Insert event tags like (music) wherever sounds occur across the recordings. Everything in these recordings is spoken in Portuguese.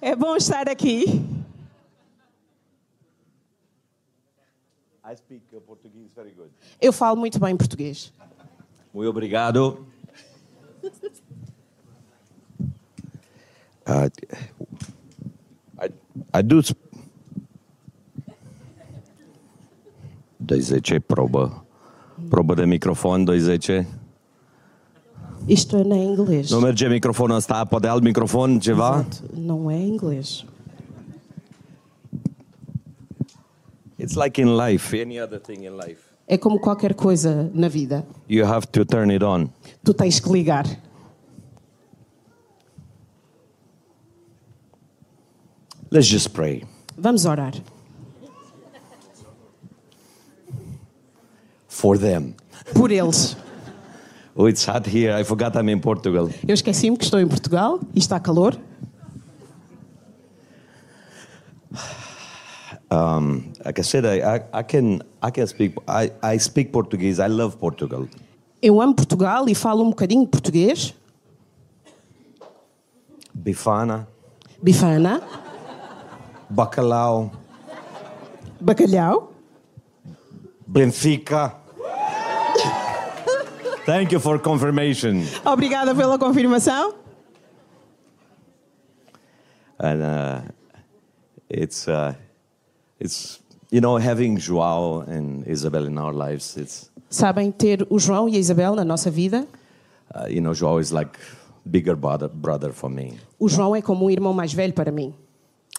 É bom estar aqui. I speak uh, Portuguese very good. Eu falo muito bem português. Muito obrigado. Uh, I, I do. 210 probă. Probă de microfon 210. Isto é em inglês. Nu merge microfonul ăsta, poate alt microfon, ceva? Exato, Não é inglês. It's like in life, any other thing in life. É como qualquer coisa na vida. You have to turn it on. Tu tens que ligar. Let's just pray. Vamos orar. For them. Por eles. Oh, it's hot here. I forgot I'm in Portugal. Eu esqueci-me que estou em Portugal e está calor. Like I said, I, I, I can I can speak I, I speak Portuguese. I love Portugal. Eu amo Portugal e falo um bocadinho de português. Bifana, Bifana, bacalhau, bacalhau. Benfica. Thank you for confirmation. Obrigada pela confirmação. And uh, it's uh, it's you know having Joao and Isabel in our lives. It's Sabem ter o João e a Isabel na nossa vida? uh, you know Joao is like bigger brother brother for me. O João é como um irmão mais velho para mim.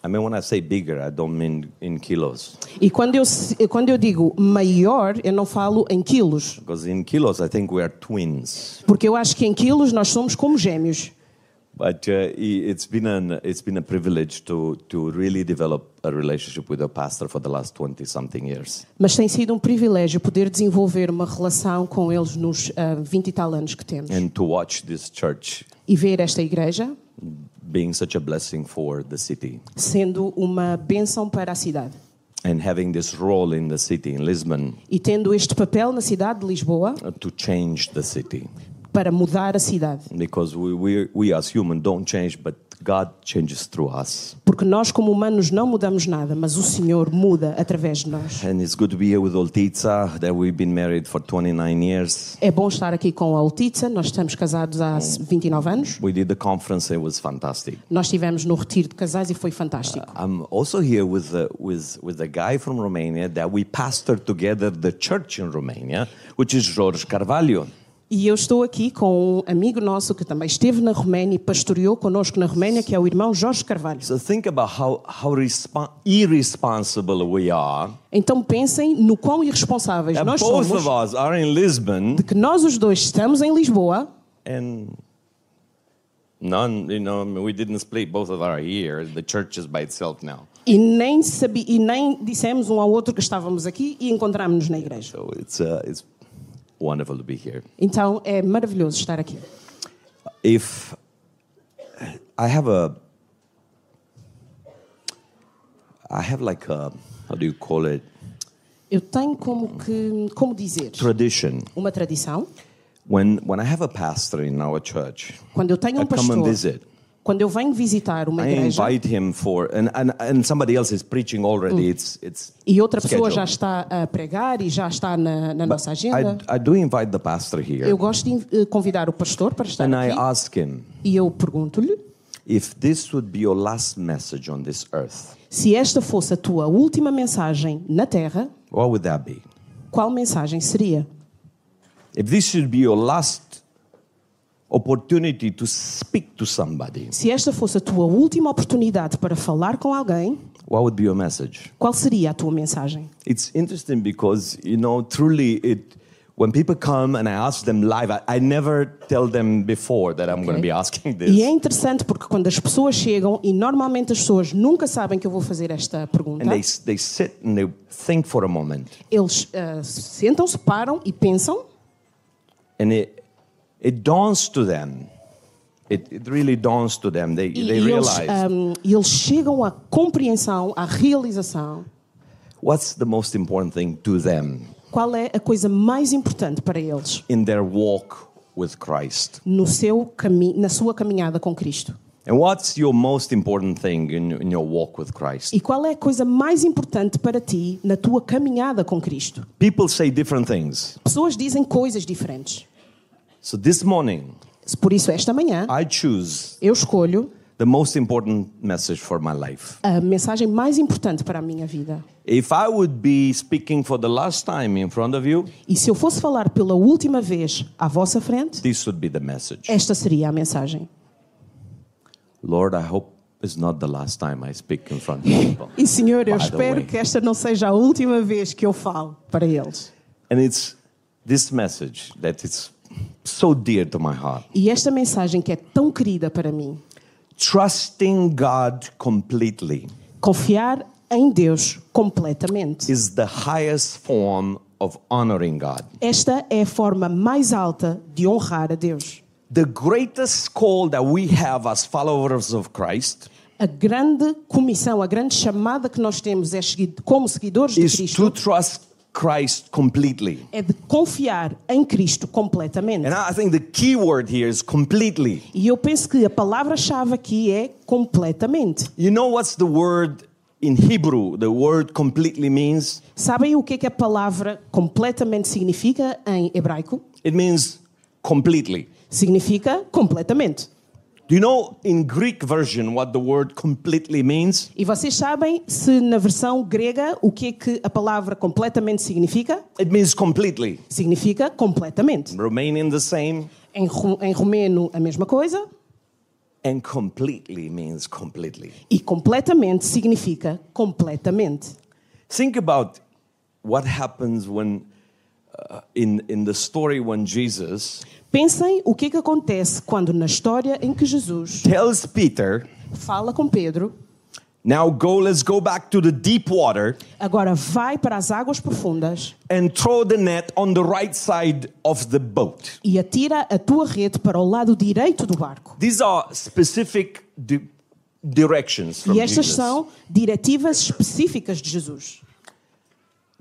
I mean, when I say bigger, I don't mean in kilos, E quando eu, quando eu digo maior, eu não falo em quilos. because in kilos, I think we are twins. Porque eu acho que em quilos nós somos como gêmeos. But uh, it's been an it's been a privilege to to really develop a relationship with a pastor for the last twenty something years. Mas tem sido um privilégio poder desenvolver uma relação com eles nos ah, 20 e tal anos que temos. and to watch this church E ver esta igreja being such a blessing for the city sendo uma bênção para a cidade. and having this role in the city in Lisbon E tendo este papel na cidade de Lisboa uh, to change the city para mudar a cidade. because we we, we as human don't change but God changes through us Porque nós, como humanos, não mudamos nada, mas o Senhor muda através de nós. and it's good to be here with that we've been married for 29 years É bom estar aqui com a Altitza, nós estamos casados há 29 anos. we did the conference it was fantastic Nós estivemos no retiro de casais e foi fantástico. I'm also here with the, with with a guy from Romania that we pastored together the church in Romania which is Jorge Carvalho E eu estou aqui com um amigo nosso que também esteve na Roménia e pastoreou connosco na Roménia, que é o irmão Jorge Carvalho. So think about how, how respon irresponsible we are. Então pensem no quão irresponsáveis And nós both somos, of us are in Lisbon de que nós os dois estamos em Lisboa and none, you know, we didn't split, both of us are here. The church is by itself now. e nem, sabi, e nem dissemos um ao outro que estávamos aqui e encontramos-nos na igreja. So it's, uh, it's wonderful to be here. Então é maravilhoso estar aqui. If I have a, I have like a, how do you call it, Eu tenho como que, como dizer, tradition. uma tradição. When, when I have a pastor in our church, Quando eu tenho I um come and pastor, visit. Quando eu venho visitar uma I igreja invite him for, and, and, and somebody else is preaching already. It's, it's e outra pessoa scheduled. já está a pregar e já está na, na nossa I, agenda, I do invite the pastor here, eu gosto de convidar o pastor para estar and I aqui ask him e eu pergunto-lhe if this would be your last message on this earth. se esta fosse a tua última mensagem na Terra, What would that be? qual mensagem seria? If this should be your last opportunity to speak to somebody, Se esta fosse a tua última oportunidade para falar com alguém, what would be your message? qual seria a tua mensagem? It's interesting because you know truly it. When people come and I ask them live, I, I never tell them before that I'm going to be asking this. E é interessante porque quando as pessoas chegam, e normalmente as pessoas nunca sabem que eu vou fazer esta pergunta, And they, they sit and they think for a moment. eles ah, sentam-se, param e pensam, And it, it dawns to them. It, it really dawns to them. They, e, they eles, e eles chegam à compreensão, à realização, what's the most important thing to them qual é a coisa mais importante para eles in their walk with Christ. no seu cami na sua caminhada com Cristo. And And what's your most important thing in, in your walk with Christ? E qual é a coisa mais importante para ti na tua caminhada com Cristo? People say different things. Pessoas dizem coisas diferentes. So this morning, Por isso, esta manhã, I choose eu escolho the most important message for my life. a mensagem mais importante para a minha vida. If I would be speaking for the last time in front of you, E se eu fosse falar pela última vez à vossa frente, this would be the message. esta seria a mensagem. Lord, I hope it's not the last time I speak in front of people. E Senhor, eu By the espero way. que esta não seja a última vez que eu falo para eles. And it's this message that is so dear to my heart. E esta mensagem que é tão querida para mim, Trusting God completely confiar em Deus completamente. is the highest form of honoring God. Esta é a forma mais alta de honrar a Deus. The greatest call that we have as followers of Christ A grande comissão, a grande chamada que nós temos é como seguidores de is to Cristo trust Christ completely. é de confiar em Cristo completamente. And I think the key word here is completely. E eu penso que a palavra-chave aqui é completamente. You know what's the word in Hebrew? The word completely means? Sabem o que é que a palavra completamente significa em hebraico? It means completely. Significa completamente. Do you know in Greek version what the word completely means? E vocês sabem se na versão grega o que é que a palavra completamente significa? It means completely. Significa completamente. Romanian the same, Em, ru- em romeno a mesma coisa and completely means completely. e completamente significa completamente. Think about what happens when uh, in in the story when Jesus Pensem o que é que acontece quando na história em que Jesus tells Peter, fala com Pedro, "Now go, let's go back to the deep water agora vai para as águas profundas and throw the net on the right side of the boat." e atira a tua rede para o lado direito do barco. These are specific di- directions from E estas Jesus. são diretivas específicas de Jesus.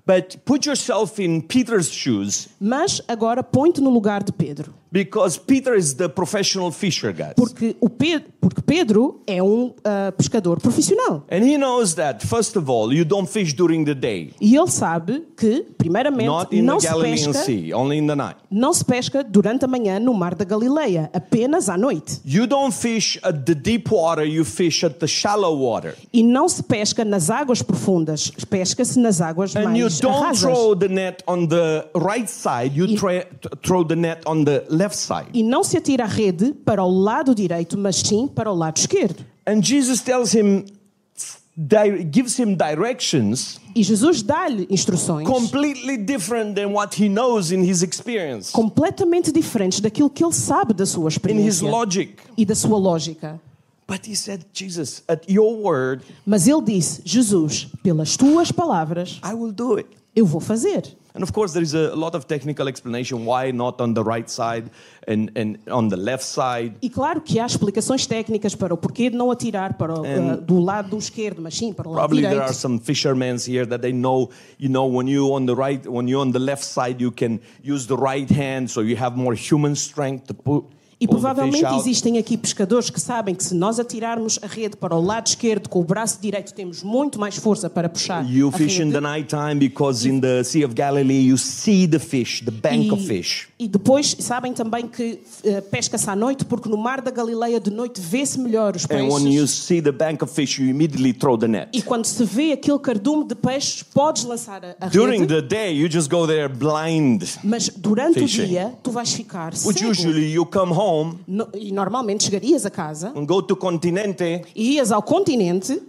But put yourself in Peter's shoes Mas agora põe-te no lugar de Pedro. Because Peter is the professional fisher guy. Porque, o Pedro, porque Pedro é um ah, pescador profissional. And he knows that, first of all, you don't fish during the day, E ele sabe que, primeiramente, not in não the se, Galilean pesca, Sea, only in the night. não se pesca durante a manhã no Mar da Galileia, apenas à noite. You don't fish at the deep water, you fish at the shallow water. E não se pesca nas águas profundas, pesca-se nas águas And you mais don't rasas. throw the net on the right side, you E- throw the net on the left side. E não se atira a rede para o lado direito, mas sim para o lado esquerdo. And Jesus tells him, gives him directions E Jesus dá-lhe instruções completely different than what he knows in his experience, completamente diferentes daquilo que ele sabe da sua in his experiência logic. e da sua lógica. But he said, Jesus, at your word, Mas ele disse: Jesus, pelas tuas palavras, I will do it. eu vou fazer. And of course, there is a lot of technical explanation why not on the right side and, and on the left side. E claro que há explicações técnicas para o porquê de não atirar para And- uh, do lado esquerdo, mas sim para o lado Probably there are some fishermen here that they know, you know, when you on the right, when you're on the left side, you can use the right hand, so you have more human strength to put. E provavelmente existem aqui pescadores que sabem que se nós atirarmos a rede para o lado esquerdo com o braço direito temos muito mais força para puxar You fish in the night time because in the Sea of Galilee you see the fish, the bank of fish. E depois sabem também que eh, pesca-se à noite porque no mar da Galileia de noite vê-se melhor os And when you peixes. see the bank of fish, you immediately throw the net. E quando se vê aquele cardume de peixes, podes lançar a, a During rede. the day, you just go there blind. Mas durante Fishing. o dia tu vais ficar Which cego. usually you come home No- e normalmente chegarias a casa and go to Continente, e ias ao continente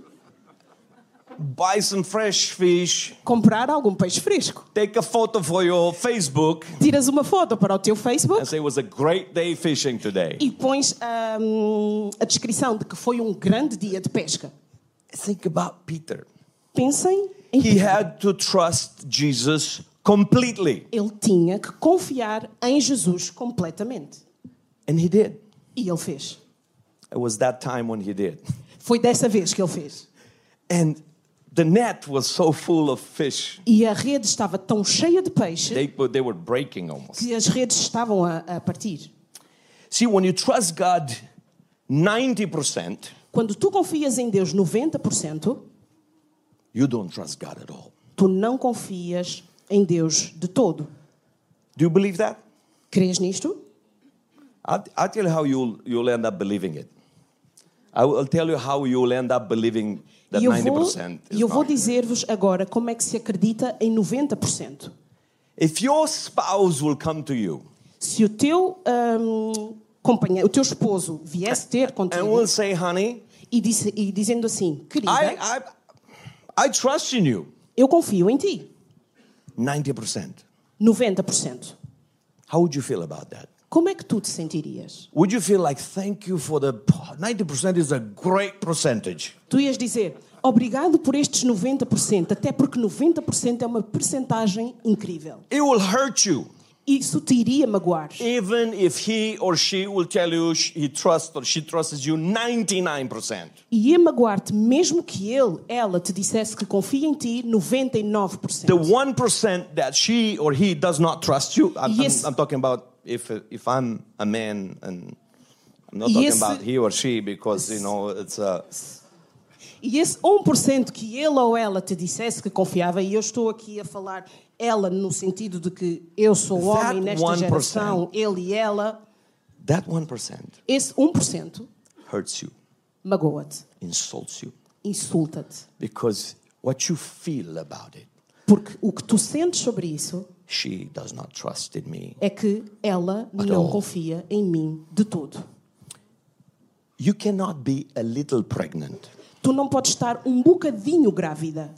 buy some fresh fish, comprar algum peixe fresco. take a photo for your Facebook, Tiras uma foto para o teu Facebook and say it was a great day fishing today. e pões hum, a descrição de que foi um grande dia de pesca. Think about Peter. Pensem em He Pedro. had to trust Jesus completely, Ele tinha que confiar em Jesus completamente. And he did. E ele fez. It was that time when he did. Foi dessa vez que ele fez. And the net was so full of fish, E a rede estava tão cheia de peixe they, were- they were breaking almost. que as redes estavam a, a partir. See, when you trust God, 90%, Quando tu confias em Deus 90%, you don't trust God at all. tu não confias em Deus de todo. Do you believe that? Crês nisto? I'll, I'll tell you how you'll, you'll end up believing it. I will tell you how you'll end up believing that E eu vou, 90% is eu vou dizer-vos agora como é que se acredita em 90%. If your spouse will come to you Se o teu hum, companheiro, o teu esposo viesse ter and contigo will say, honey, e, disse- e dizendo assim, querida, I, I, I trust in you, eu confio em ti, 90%. 90%. How would you feel about that? Como é que tu te sentirias? Would you feel like, thank you for the 90% is a great percentage? Tu ias dizer, obrigado por estes 90%, até porque 90% é uma percentagem incrível. It will hurt you. Isso te iria magoar. Even if he or she will tell you he trusts or she trusts you 99%. E ia magoar-te mesmo que ele, ela, te dissesse que confia em ti 99%. The 1% that she or he does not trust you, I'm, I'm- Yes. I'm, talking about if, if I'm a man and I'm not E talking esse- about he or she because, you know, it's a, E esse 1% que ele ou ela te dissesse que confiava, e eu estou aqui a falar ela no sentido de que eu sou That homem nesta 1%. geração, ele e ela, that 1% esse 1% hurts you, magoa-te, insults you insulta-te. because what you feel about it, Porque o que tu sentes sobre isso she does not trust in me. é que ela não all. confia em mim de todo. You cannot be a little pregnant. Tu não podes estar um bocadinho grávida.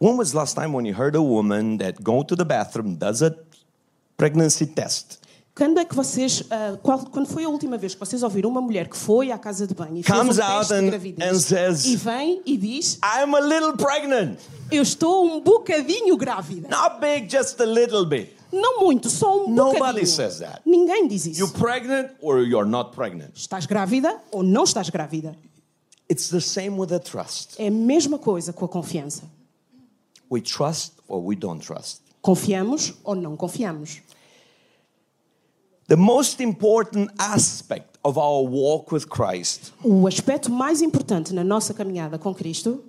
When was the last time when you heard a woman that go to the bathroom, does a pregnancy test, Quando é que vocês, ah, qual- quando foi a última vez que vocês ouviram uma mulher que foi à casa de banho e fez Comes um out and- de gravidez and says- e vem e diz, I'm a little pregnant. eu estou um bocadinho grávida. Not big, just a little bit. Não muito, só um Nobody bocadinho. says that. Ninguém diz isso. You're pregnant or you're not pregnant. Estás grávida ou não estás grávida? It's the same with the trust. É a mesma coisa com a confiança. We trust or we don't trust. Confiamos ou não confiamos. The most important aspect of our walk with Christ O aspecto mais importante na nossa caminhada com Cristo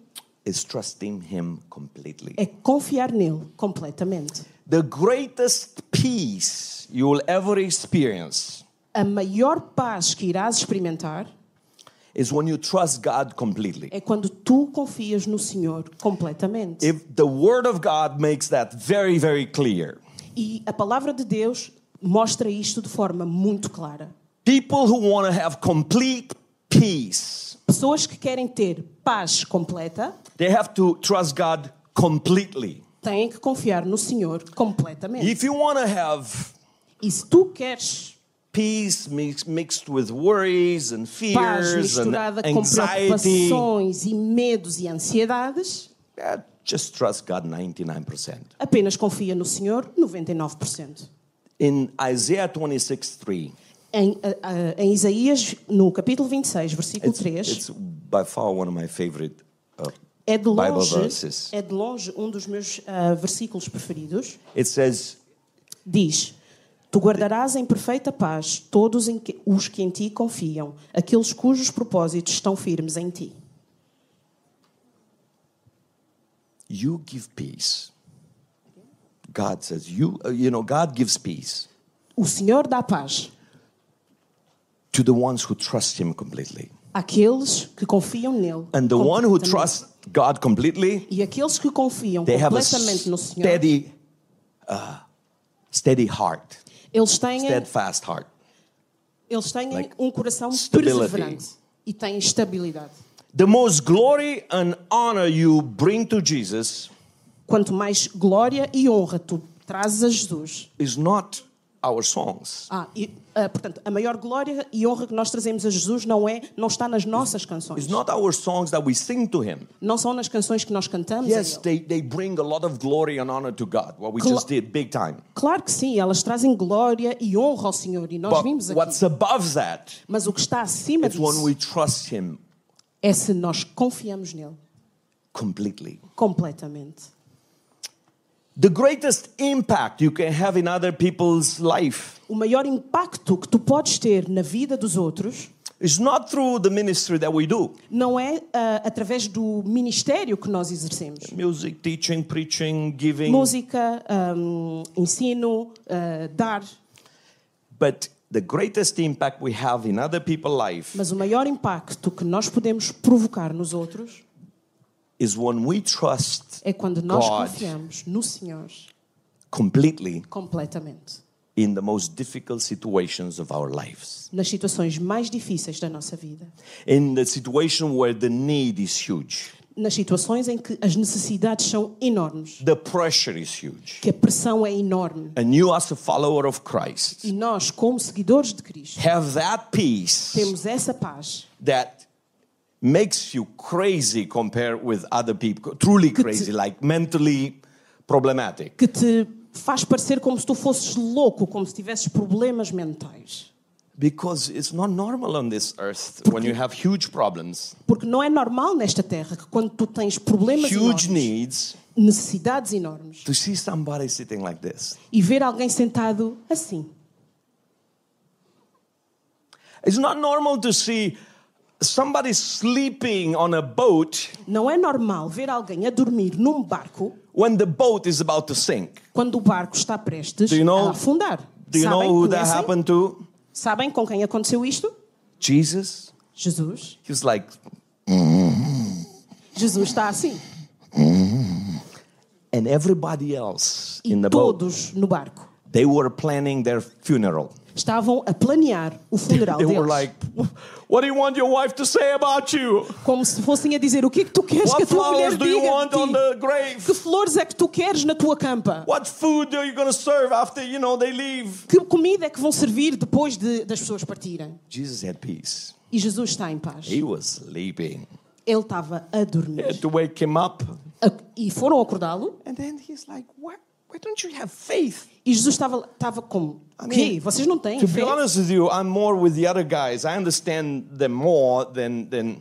is trusting Him completely. é confiar nele completamente. The greatest peace you will ever experience A maior paz que irás experimentar is when you trust God completely. é quando tu confias no Senhor completamente. If the Word of God makes that very, very clear, E a palavra de Deus mostra isto de forma muito clara. people who want to have complete peace, Pessoas que querem ter paz completa they have to trust God completely. têm que confiar no Senhor completamente. If you want to have E se tu queres peace mix, mixed with worries and paz fears and misturada com anxiety, preocupações e medos e ansiedades, yeah, just trust God 99%. apenas confia no Senhor 99%. In Isaiah 26 3, Em, a- em Isaías, no capítulo 26, versículo it's, 3, it's by far one of my favorite uh, é de Bible longe, verses. é de longe um dos meus ah, versículos preferidos. It says, Diz: Tu guardarás em perfeita paz todos os que em ti confiam, aqueles cujos propósitos estão firmes em ti. You give peace. God says, you, uh, you know, God gives peace O Senhor dá paz to the ones who trust Him completely. àqueles que confiam nele. And the one who trusts God completely, E aqueles que confiam they have a completamente no Senhor, steady, uh, steady heart, eles têm, steadfast heart. eles têm like um coração stability. perseverante e têm estabilidade. The most glory and honor you bring to Jesus Quanto mais glória e honra tu trazes a Jesus, is not our songs. ah, e, ah, portanto, a maior glória e honra que nós trazemos a Jesus não é, não está nas nossas canções. It's not our songs that we sing to Him. Não são nas canções que nós cantamos. Yes, a Ele. they, bring a lot of glory and honor to God, what we Cla- just did, big time. Claro que sim, elas trazem glória e honra ao Senhor e nós But vimos aqui. what's above that Mas o que está acima when disso we trust Him é se nós confiamos nele completely. completamente. The greatest impact you can have in other people's life O maior impacto que tu podes ter na vida dos outros It's not through the ministry that we do. Não é ah, através do ministério que nós exercemos. Music, teaching, preaching, giving. Música, ahm, ensino, ah, dar. But the greatest impact we have in other people's life Mas o maior impacto que nós podemos provocar nos outros is when we trust é quando nós God. confiamos no Senhor completely completamente. in the most difficult situations of our lives. Nas situações mais difíceis da nossa vida. In the situation where the need is huge, Nas situações em que as necessidades são enormes. the pressure is huge. Que a pressão é enorme. And you, as a follower of Christ, E nós, como seguidores de Cristo, have that peace temos essa paz that makes you crazy compared with other people, truly crazy, like mentally problematic. que te faz parecer como se tu fosses louco, como se tivesses problemas mentais. Because it's not normal on this earth when you have huge problems, Porque não é normal nesta terra que quando tu tens problemas huge enormes, needs, necessidades enormes, to see somebody sitting like this. e ver alguém sentado assim. It's not normal to see somebody sleeping on a boat Não é normal ver alguém a dormir num barco when the boat is about to sink. quando o barco está prestes Do you know- a afundar. Do you Sabem, know who that conhecem? happened to? Sabem com quem aconteceu isto? Jesus. Jesus. He was like, Jesus está assim. and everybody else E in the boat, todos no barco they were planning their funeral. Estavam a planear o funeral (laughs) They were deles. like, what do you want your wife to say about you? como se fossem a dizer o que é que tu queres que a What tua mulher flowers do you diga want de ti? the grave? Que flores é que tu queres na tua campa? What food are you going to serve after, you know, they leave? Que comida é que vão servir depois de, das pessoas partirem? Jesus had peace. E Jesus está em paz. He was sleeping. Ele estava a They had dormir. to wake him up. A- E foram acordá-lo And then he's like, why, why don't you have faith? e Jesus estava, estava como: I mean, quê? Vocês não têm To fé? be honest with you, I'm more with the other guys. I understand them more than, than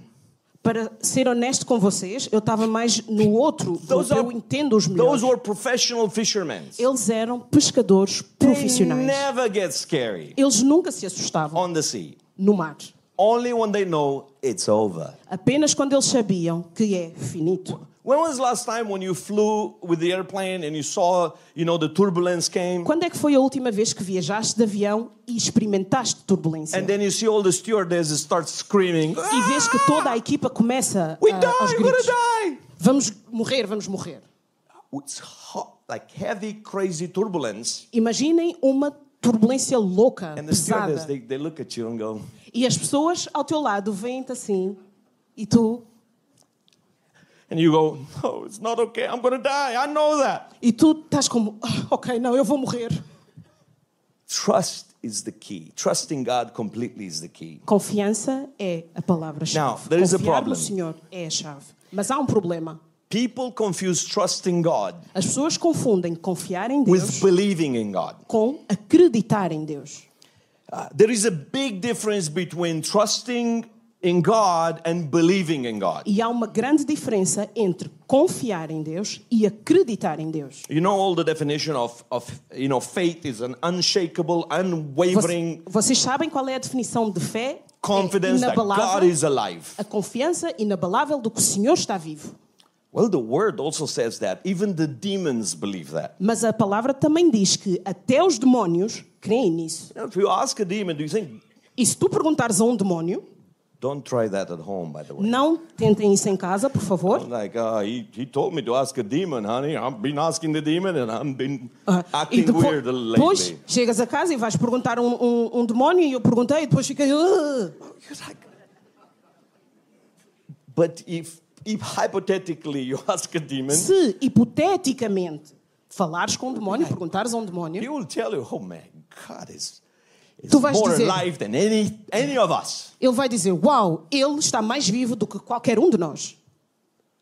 Para ser honesto com vocês, eu estava mais no outro. (laughs) Those are- Eu entendo-os melhores. those were professional fishermen. Eles eram pescadores They profissionais. never get scary Eles nunca se assustavam on the sea. no mar. Only when they know it's over. Apenas quando eles sabiam que é finito. When was the last time when you flew with the airplane and you saw, you know, the turbulence came? Quando é que foi a última vez que viajaste de avião e experimentaste turbulência? And then you see all the stewardesses start screaming, E vês que toda a equipa começa We a, die, aos we're gonna gritos. die. Vamos morrer, vamos morrer. It's hot, like heavy, crazy turbulence. Imaginem uma turbulência louca, And the pesada. they, they look at you and go, E as pessoas ao teu lado veem-te assim. E tu, and you go, no, it's not okay. I'm going to die. I know that. e tu estás como, "Ah, ok, não, eu vou morrer. Trust is the key. Trusting God completely is the key. Confiança é a palavra-chave. Now, there is a Confiar problem. no Senhor é a chave. Mas há um problema. People confuse trusting God As pessoas confundem confiar em with Deus believing in God. com acreditar em Deus. Uh, there is a big difference between trusting in God and believing in God. E há uma grande diferença entre confiar em Deus e acreditar em Deus. You know all the definition of, of you know faith is an unshakable, unwavering Voc- Vocês sabem qual é a definição de fé? confidence é that God is alive. a confiança inabalável do que o Senhor está vivo. Well, the word also says that. Even the demons believe that. Mas a palavra também diz que até os demónios creem nisso. You know, if you ask a demon, do you think? E se tu perguntares a um demónio, Don't try that at home, by the way. não tentem isso em casa, por favor. Like, uh, he, he told me to ask a demon, honey. I've been asking the demon and I've been Ah, acting depois, weird depois lately. chegas a casa e vais perguntar um, um, um demónio e eu perguntei e depois fiquei. You're like, but if, if hypothetically you ask a demon, Se hipoteticamente falares com um demónio, perguntares a um demónio, he will tell you, oh man, God is Tu vais more dizer- alive than any, any of us. ele vai dizer: Uau, ele está mais vivo do que qualquer um de nós.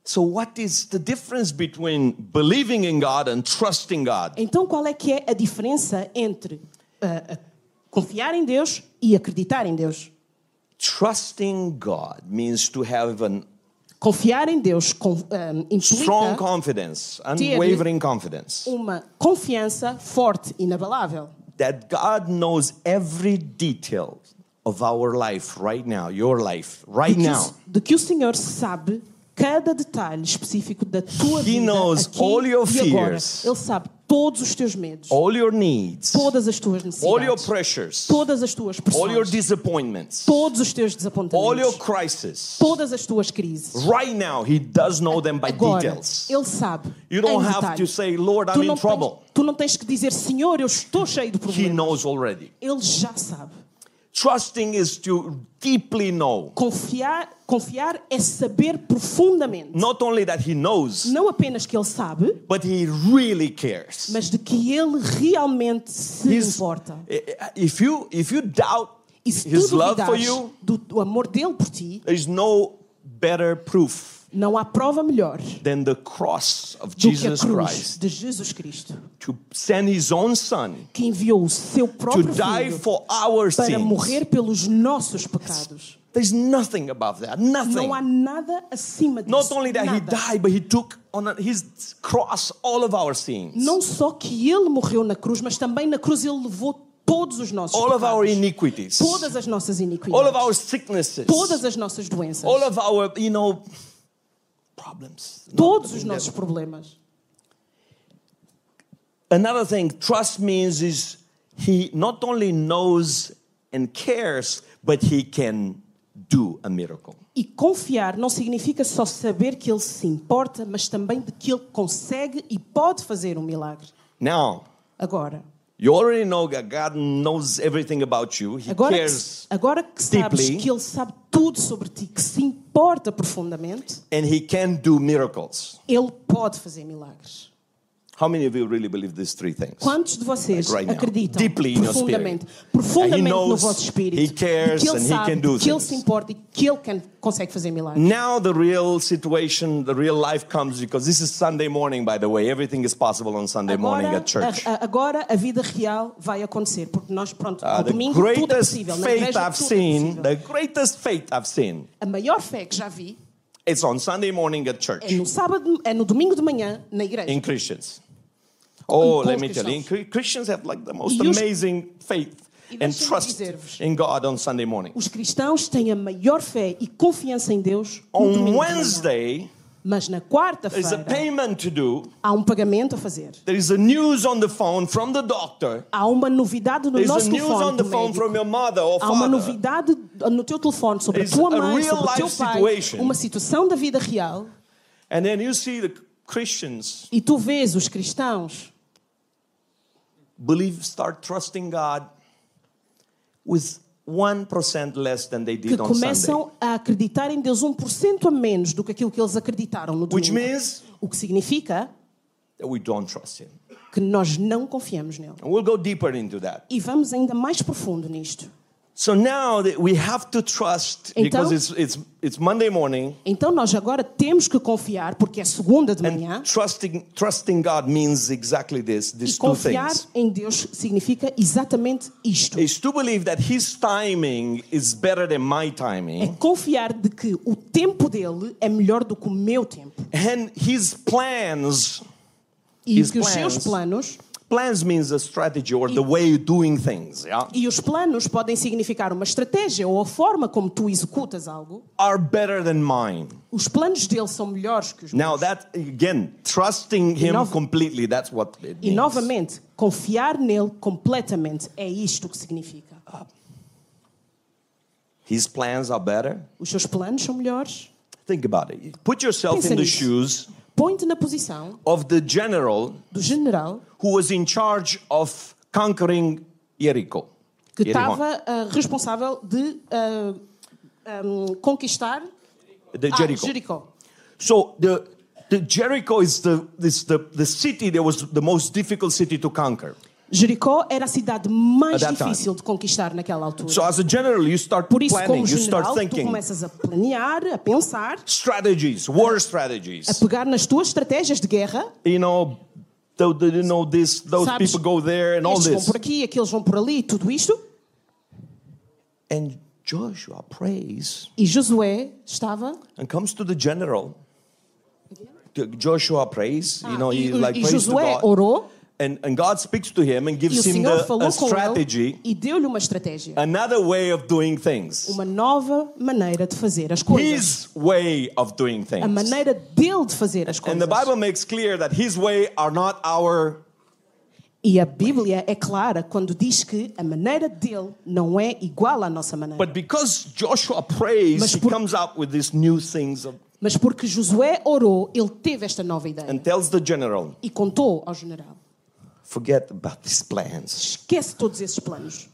So, what is the difference between believing in God and trusting God? Então, qual é que é a diferença entre ah, confiar em Deus e acreditar em Deus? Trusting God means to have an Confiar em Deus com, ah, strong implica confidence, Ter- unwavering confidence, uma confiança forte, inabalável, that God knows every detail of our life right now, your life right de now. o, de que o Senhor sabe cada detalhe específico da tua He vida knows aqui all your e agora. fears. Ele sabe todos os teus medos, All your needs, todas as tuas all your necessidades, pressures, todas as tuas all your pressões, disappointments, todos os teus all your desapontamentos, crises. todas as tuas crises. Right now, He does know them by Agora, details. Ele sabe. You don't have detalhe. to say, Lord, I'm in trouble. Tens, tu não tens que dizer, Senhor, eu estou cheio de He problemas. knows already. Ele já sabe. Trusting is to deeply know. Confiar, confiar é saber profundamente. Not only that He knows, Não apenas que ele sabe, but He really cares. mas de que ele realmente se He's- importa. if you if you doubt E se His love for you, do, do amor dele por ti, there's no better proof não há prova melhor than the cross of do que a cruz Christ de Jesus Cristo, to send His own Son que enviou o seu to próprio die filho for our para sins. morrer pelos nossos pecados. There's nothing above that. Não Nothing. há nada acima disso. Not only that He nada. died, but He took on His cross all of our sins, Não só que ele morreu na cruz, mas também na cruz ele levou todos os nossos all of our pecados, iniquities, todas as nossas all of iniquidades, our sicknesses, todas as nossas doenças, all of our, you know, problems. todos os nossos problemas. Another thing, trust means is he not only knows and cares, but he can do a miracle. E confiar não significa só saber que ele se importa, mas também de que ele consegue e pode fazer um milagre. Now, Agora, you already know that God knows everything about you. He agora que, cares agora que sabes deeply. que ele sabe tudo sobre ti, que se importa profundamente, and he can do miracles. ele pode fazer milagres. How many of you really believe these three things? Quantos de vocês Like right acreditam Deeply profundamente, profundamente he no vosso espírito, he cares que ele and he sabe, can do que ele things. se importa e que ele can- consegue fazer milagres? Now the real situation, the real life comes because this is Sunday morning, by the way. Everything is possible on Sunday morning Agora at church. a, agora a vida real vai acontecer, porque nós, pronto, Uh, domingo tudo é possível. Na igreja I've tudo é seen, possível. the greatest faith I've seen, A maior fé que já vi it's on Sunday morning at é church no sábado, é no domingo de manhã na igreja. in Christians. Oh, let me tell you. Christians have like the most os- amazing faith and trust in God on Sunday morning. Os cristãos têm a maior fé e confiança em Deus On. Wednesday, Mas na quarta-feira payment to do. há um pagamento a fazer. There is a news on the phone from the doctor. Há uma novidade no nosso news on telefone the do phone médico. from your mother or Há uma novidade no teu telefone sobre a tua mãe, sobre o teu pai, situation. uma situação da vida real, And then you see the Christians e tu vês os cristãos believe, start trusting God with 1% less than they que did on Sunday. começam a acreditar em Deus 1% a menos do que aquilo que eles acreditaram no Which domingo. means O que significa that we don't trust Him. que nós não confiamos nele. And we'll go deeper into that. E vamos ainda mais profundo nisto. So now that we have to trust because Então- it's, it's, it's Monday morning. Então nós agora temos que confiar, porque é segunda de manhã, trusting, trusting God means exactly this, e these two confiar things. em Deus significa exatamente isto. Is to believe that His timing is better than my É timing. confiar de que o tempo dele é melhor do que o meu tempo. And His plans, E His que os seus plans- planos plans means a strategy or the way of doing things, yeah, e os planos podem significar uma estratégia ou a forma como tu executas algo. are better than mine. Os planos dele são melhores que os meus. Now that again, trusting Him nov- completely, that's what it E means. novamente, confiar nele completamente é isto que significa. His plans are better. Os seus planos são melhores. Think about it. Put yourself Pensa in the nisso. shoes Põe-te na posição of the general do general who was in charge of conquering Jericho. que Jericho. estava ah, responsável de ah, ah, conquistar The ah, Jericho. Jericó. So the the Jericho is the is the, the city that was the most difficult city to conquer. Jericó era a cidade mais difícil de conquistar naquela altura. So as a general, you start Por isso, planning, como you start general, tu começas a planear, a pensar, strategies, war a strategies. pegar nas tuas estratégias de guerra. You know, you know this, those Sabes, people go there and all estes vão this. por aqui, aqueles vão por ali, tudo isto. And Joshua prays E Josué estava. and comes to the general. Joshua prays, you know, Ah, he e, like e prays to Josué God. orou and, and God speaks to him and E gives o him the, a strategy, e deu-lhe uma estratégia. another way of doing things. Uma nova maneira de fazer as coisas. His way of doing A things. maneira dele de fazer as And coisas. the Bible makes clear that his way are not our E a Bíblia é clara quando diz que a maneira dele não é igual à nossa maneira. But because Joshua prays, Mas he por- comes up with these new things of, Mas porque Josué orou, ele teve esta nova ideia and tells the general, e contou ao general: forget about these plans. esquece todos esses planos.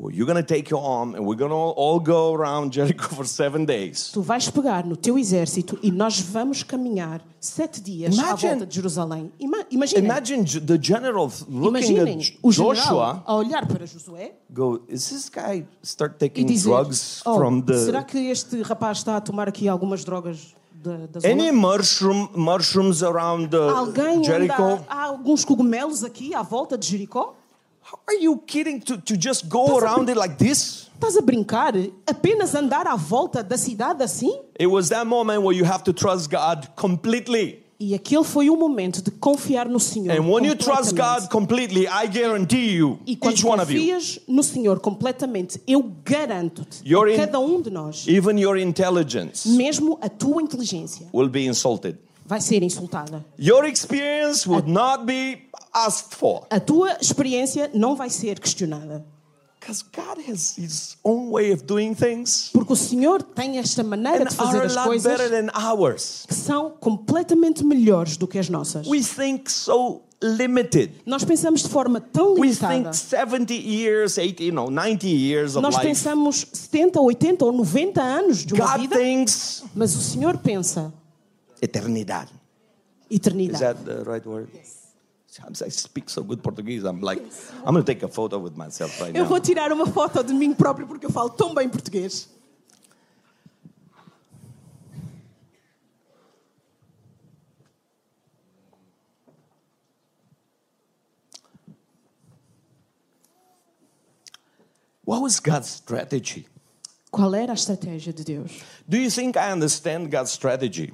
Well, you're going to take your arm and we're going to all go around (laughs) Jericho for seven days. Tu vais pegar no teu exército e nós vamos caminhar sete dias à Imagine- volta de Jerusalém. Ima Imagine J- the general looking imaginem at o Joshua, general a olhar para Josué go, is this guy start taking dizer: drugs "Oh, from será the... que este rapaz está a tomar aqui algumas drogas da, da zona? Any mushroom, mushrooms around the Alguém Jericho? anda, há alguns cogumelos aqui à volta de Jericó? How are you kidding to, to just go Estás a around it like this? Estás a brincar? Apenas andar à volta da cidade assim? It was that moment where you have to trust God completely. E aquele foi o momento de confiar no Senhor. And when you trust. God completely, I guarantee you, E quando each one of you, confias no Senhor completamente, eu garanto-te, cada um de nós, even your intelligence mesmo a tua inteligência, will be insulted. vai ser insultada. Your experience would not be asked for. A tua experiência não vai ser questionada. Because God has His own way of doing things. Porque o Senhor tem esta maneira And de fazer as coisas que são completamente melhores do que as nossas. We think so limited. Nós pensamos de forma tão We limitada. think 70 years, 80, you know, 90 years of Nós life. pensamos 70, 80 ou 90 anos de uma God vida, thinks mas o Senhor pensa eternidad. Is eternidade. that the right word? Sometimes I speak so good Portuguese. I'm like, I'm going to take a photo with myself right Eu now. vou tirar uma foto de mim próprio porque eu falo tão bem português. What was God's strategy? Qual era a estratégia de Deus? Do you think I understand God's strategy?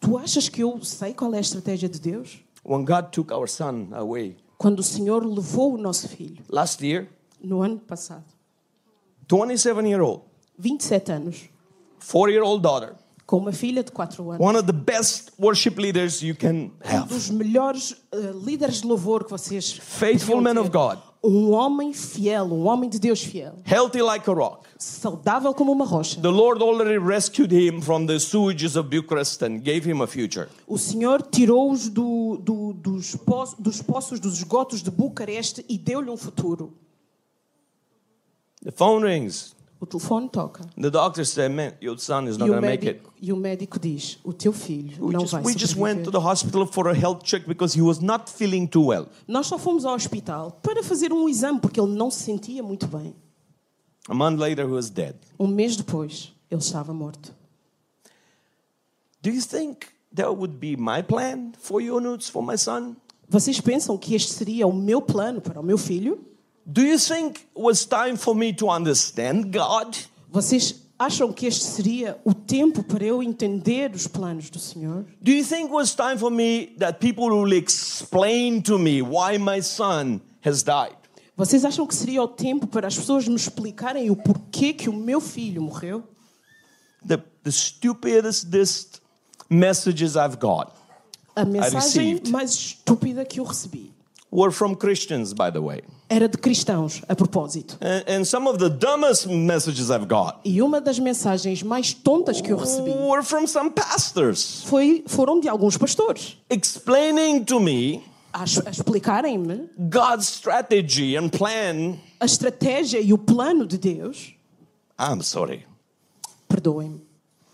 Tu achas que eu sei qual é a estratégia de Deus? When God took our son away. Quando o Senhor levou o nosso filho, last year, no ano passado, 27 year old, 27 anos, four year old daughter, com uma filha de 4 anos, one of the best worship leaders you can um have, dos melhores eh, líderes de louvor que vocês faithful man of God, Um homem fiel, um homem de Deus fiel, healthy like a rock. saudável como uma rocha. The Lord already rescued him from the sewages of Bucharest and gave him a future. O Senhor tirou-os do, do, dos, po dos poços, dos esgotos de Bucareste e deu-lhe um futuro. The phone rings. O telefone toca. The doctor said, Man, your son is not going to make it. e o médico diz: O teu filho We não just, vai we just went to the hospital for a health check because he was not feeling too well. Nós só fomos ao hospital para fazer um exame porque ele não se sentia muito bem. A month later, he was dead. Um mês depois, ele estava morto. Do you think that would be my plan for Yunus, for my son? Vocês pensam que este seria o meu plano para o meu filho? Do you think it was time for me to understand God? Vocês acham que este seria o tempo para eu entender os planos do Senhor? Do you think it was time for me that people will explain to me why my son has died? Vocês acham que seria o tempo para as pessoas me explicarem o porquê que o meu filho morreu? The, the stupidest messages I've got A mensagem received. mais estúpida que eu recebi were from Christians, by the way. Era de cristãos, a propósito. And, and some of the dumbest messages I've got E uma das mensagens mais tontas que eu recebi were from some pastors foi, foram de alguns pastores explaining to me a, es- a explicarem-me God's strategy and plan. a estratégia e o plano de Deus. I'm sorry. Perdoem-me.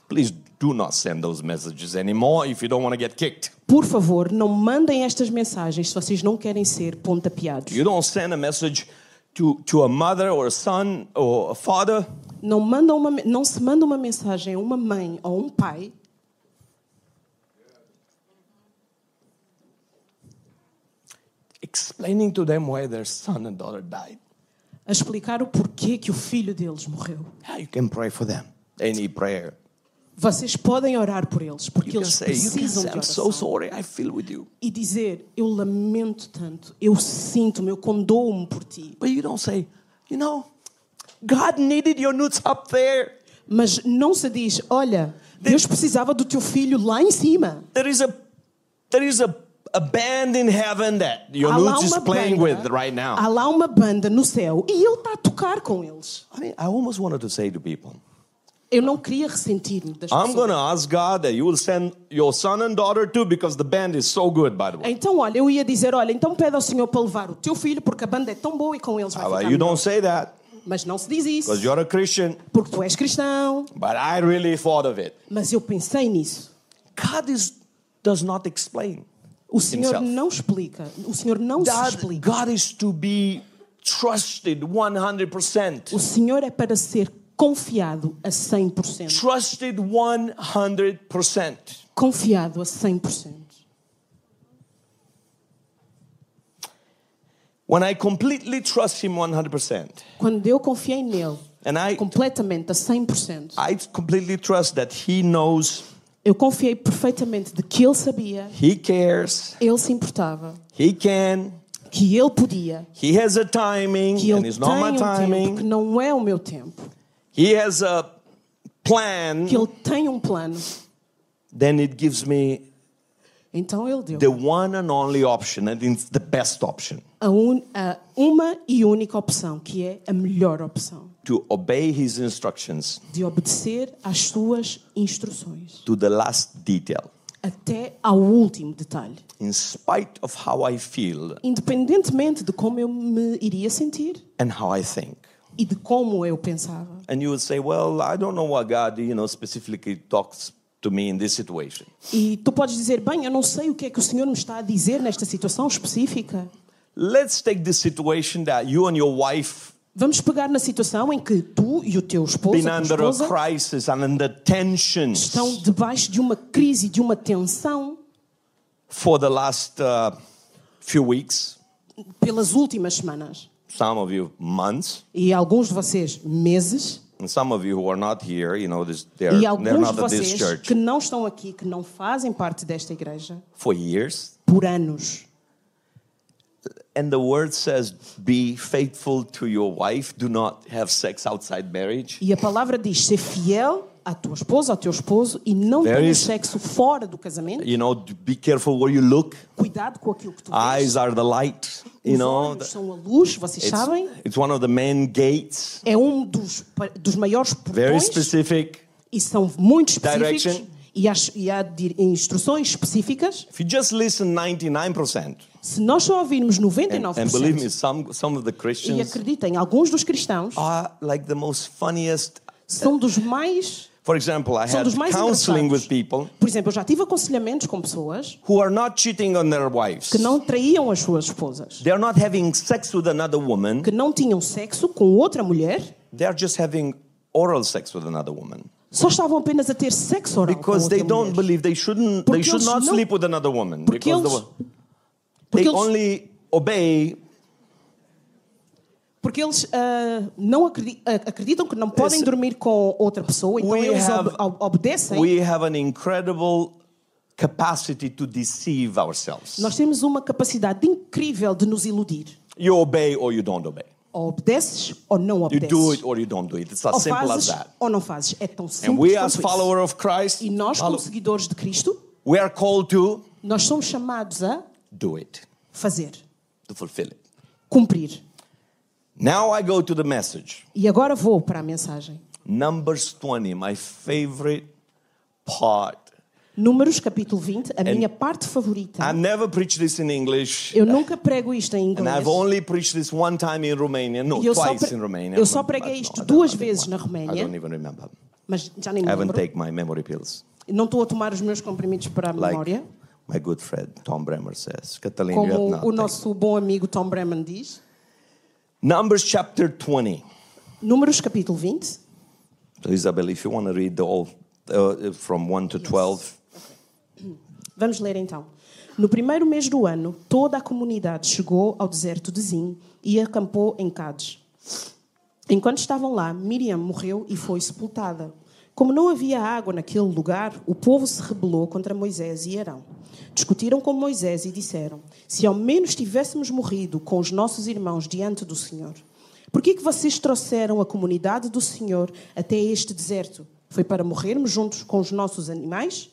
Please do not send those messages anymore if you don't want to get kicked. Por favor, não mandem estas mensagens se vocês não querem ser pontapeados. You don't send a message to, to a mother or a son or a father Não, mandam uma, não se manda uma mensagem a uma mãe ou um pai explaining to them why their son and daughter died. a explicar o porquê que o filho deles morreu. Yeah, you can pray for them. They need prayer. Vocês podem orar por eles, porque eles say, precisam say, de I'm so oração. sorry. E dizer, eu lamento tanto, eu sinto-me, eu condoo-me por ti. But you don't say, you know, God needed your nudes up there. Mas não se diz, olha, Deus precisava do teu filho lá em cima. There is a there is a, a band in heaven that your nudes is playing banda, with right now. há lá uma banda no céu e ele está a tocar com eles. I mean, I almost wanted to say to people, Eu não queria ressentir-me das I'm pessoas. going to ask God that you will send your son and daughter too because the band is so good, by the way. Então, olha, eu ia dizer, olha, então pede ao Senhor para levar o teu filho porque a banda é tão boa e com eles vai Ah, ficar you melhor. don't say that Mas não se diz isso, because you're a Christian, porque tu és cristão. but I really thought of it. Mas eu pensei nisso. God is, does not explain. O Senhor Himself. não explica. O Senhor não se God, explica. God is to be trusted 100%. O Senhor é para ser confiado a 100%. Trusted 100%. Confiado a 100%. When I completely trust Him 100%, Quando eu confiei nele and I, completamente a 100%, I completely trust that He knows, eu confiei perfeitamente de que ele sabia, He cares, ele se importava, He can, que ele podia, He has a timing, que and ele it's tem not my um tempo que não é o meu tempo, He has a plan, que ele tem um plano. then it gives me Então ele deu. the one and only option, and it's the best option. A, un- a uma e única opção, que é a melhor opção, to obey His instructions de obedecer às suas instruções, to the last detail, até ao último detalhe. in spite of how I feel independentemente de como eu me iria sentir. and how I think. E de como eu pensava. And you would say, well, I don't know what God, you know, specifically talks to me in this situation. E tu podes dizer, bem, eu não sei o que é que o Senhor me está a dizer nesta situação específica. Let's take this situation that you and your wife Vamos pegar na situação em que tu e o teu esposo, esposa, crisis and under tensions estão debaixo de uma crise, de uma tensão for the last uh, few weeks, pelas últimas semanas. Some of you months, E alguns de vocês meses, and some of you who are not here, you know, this, they're, e they're alguns not de at this vocês church que não estão aqui, que não fazem parte desta igreja, for years. por anos. And the word says, be faithful to your wife, do not have sex outside marriage. E a palavra diz ser fiel à tua esposa, ao teu esposo e não There tenhas is- sexo fora do casamento. You know, be careful where you look. Cuidado com aquilo que tu Eyes vês. are the light, you Os know. olhos são a luz, vocês It's, sabem. it's one of the main gates, É um dos, dos maiores very portões specific. e são muito específicos. Direction. E há, e há instruções específicas. If you just listen 99%, Se nós só ouvirmos and, 99%, and believe me, some, some of the e Christians acreditem, alguns dos cristãos are like the most funniest. são dos mais. For example, I São had dos mais counseling with people Por exemplo, eu já tive aconselhamentos com pessoas who are not cheating on their wives. que não traíam as suas esposas, They're not having sex with another woman. que não tinham sexo com outra mulher, They're just having oral sex with another woman só estavam apenas a ter sexo oral com because outra they don't mulher. believe they shouldn't. Porque they should eles not não- sleep with another woman Porque because eles- the, porque they eles- only obey. Porque eles ah, não acredi- ah, acreditam que não podem Esse- dormir com outra pessoa, então We eles have- ob- ob- obedecem. We have an incredible capacity to deceive ourselves. Nós temos uma capacidade incrível de nos iludir. You obey or you don't obey. Ou obedeces ou não You obedeces. do it or you don't do it. It's as ou simple as that. ou não fazes. É tão And simples we, quanto as isso. follower of Christ, E nós, como seguidores de Cristo, we are called to nós somos chamados a do it, fazer, to fulfill it. cumprir. Now I go to the message. E agora vou para a mensagem. Numbers 20, my favorite part. Números capítulo 20, a minha parte favorita. I've never preached this in English, Eu nunca prego isto em and inglês. I've only preached this one time in Romania. No, twice in Romania. eu só preguei no, isto I don't- duas I vezes na I Roménia. don't even remember. Mas já nem I me haven't lembro. taken my memory pills. Não estou a tomar os meus comprimidos para a Like memória. my good friend Tom Bremer says. Catalina, Como o nosso bom amigo Tom Bremen diz. Numbers chapter 20. Números capítulo 20. So Isabel, if you want to read the whole, uh, from 1 to 12. Vamos ler então. No primeiro mês do ano, toda a comunidade chegou ao deserto de Zim e acampou em Cádiz. Enquanto estavam lá, Miriam morreu e foi sepultada. Como não havia água naquele lugar, o povo se rebelou contra Moisés e Arão. Discutiram com Moisés e disseram: Se ao menos tivéssemos morrido com os nossos irmãos diante do Senhor. Por que, que vocês trouxeram a comunidade do Senhor até este deserto? Foi para morrermos juntos com os nossos animais?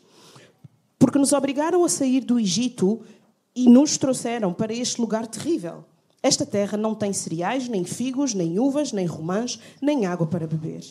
Porque nos obrigaram a sair do Egito e nos trouxeram para este lugar terrível. Esta terra não tem cereais, nem figos, nem uvas, nem romãs, nem água para beber.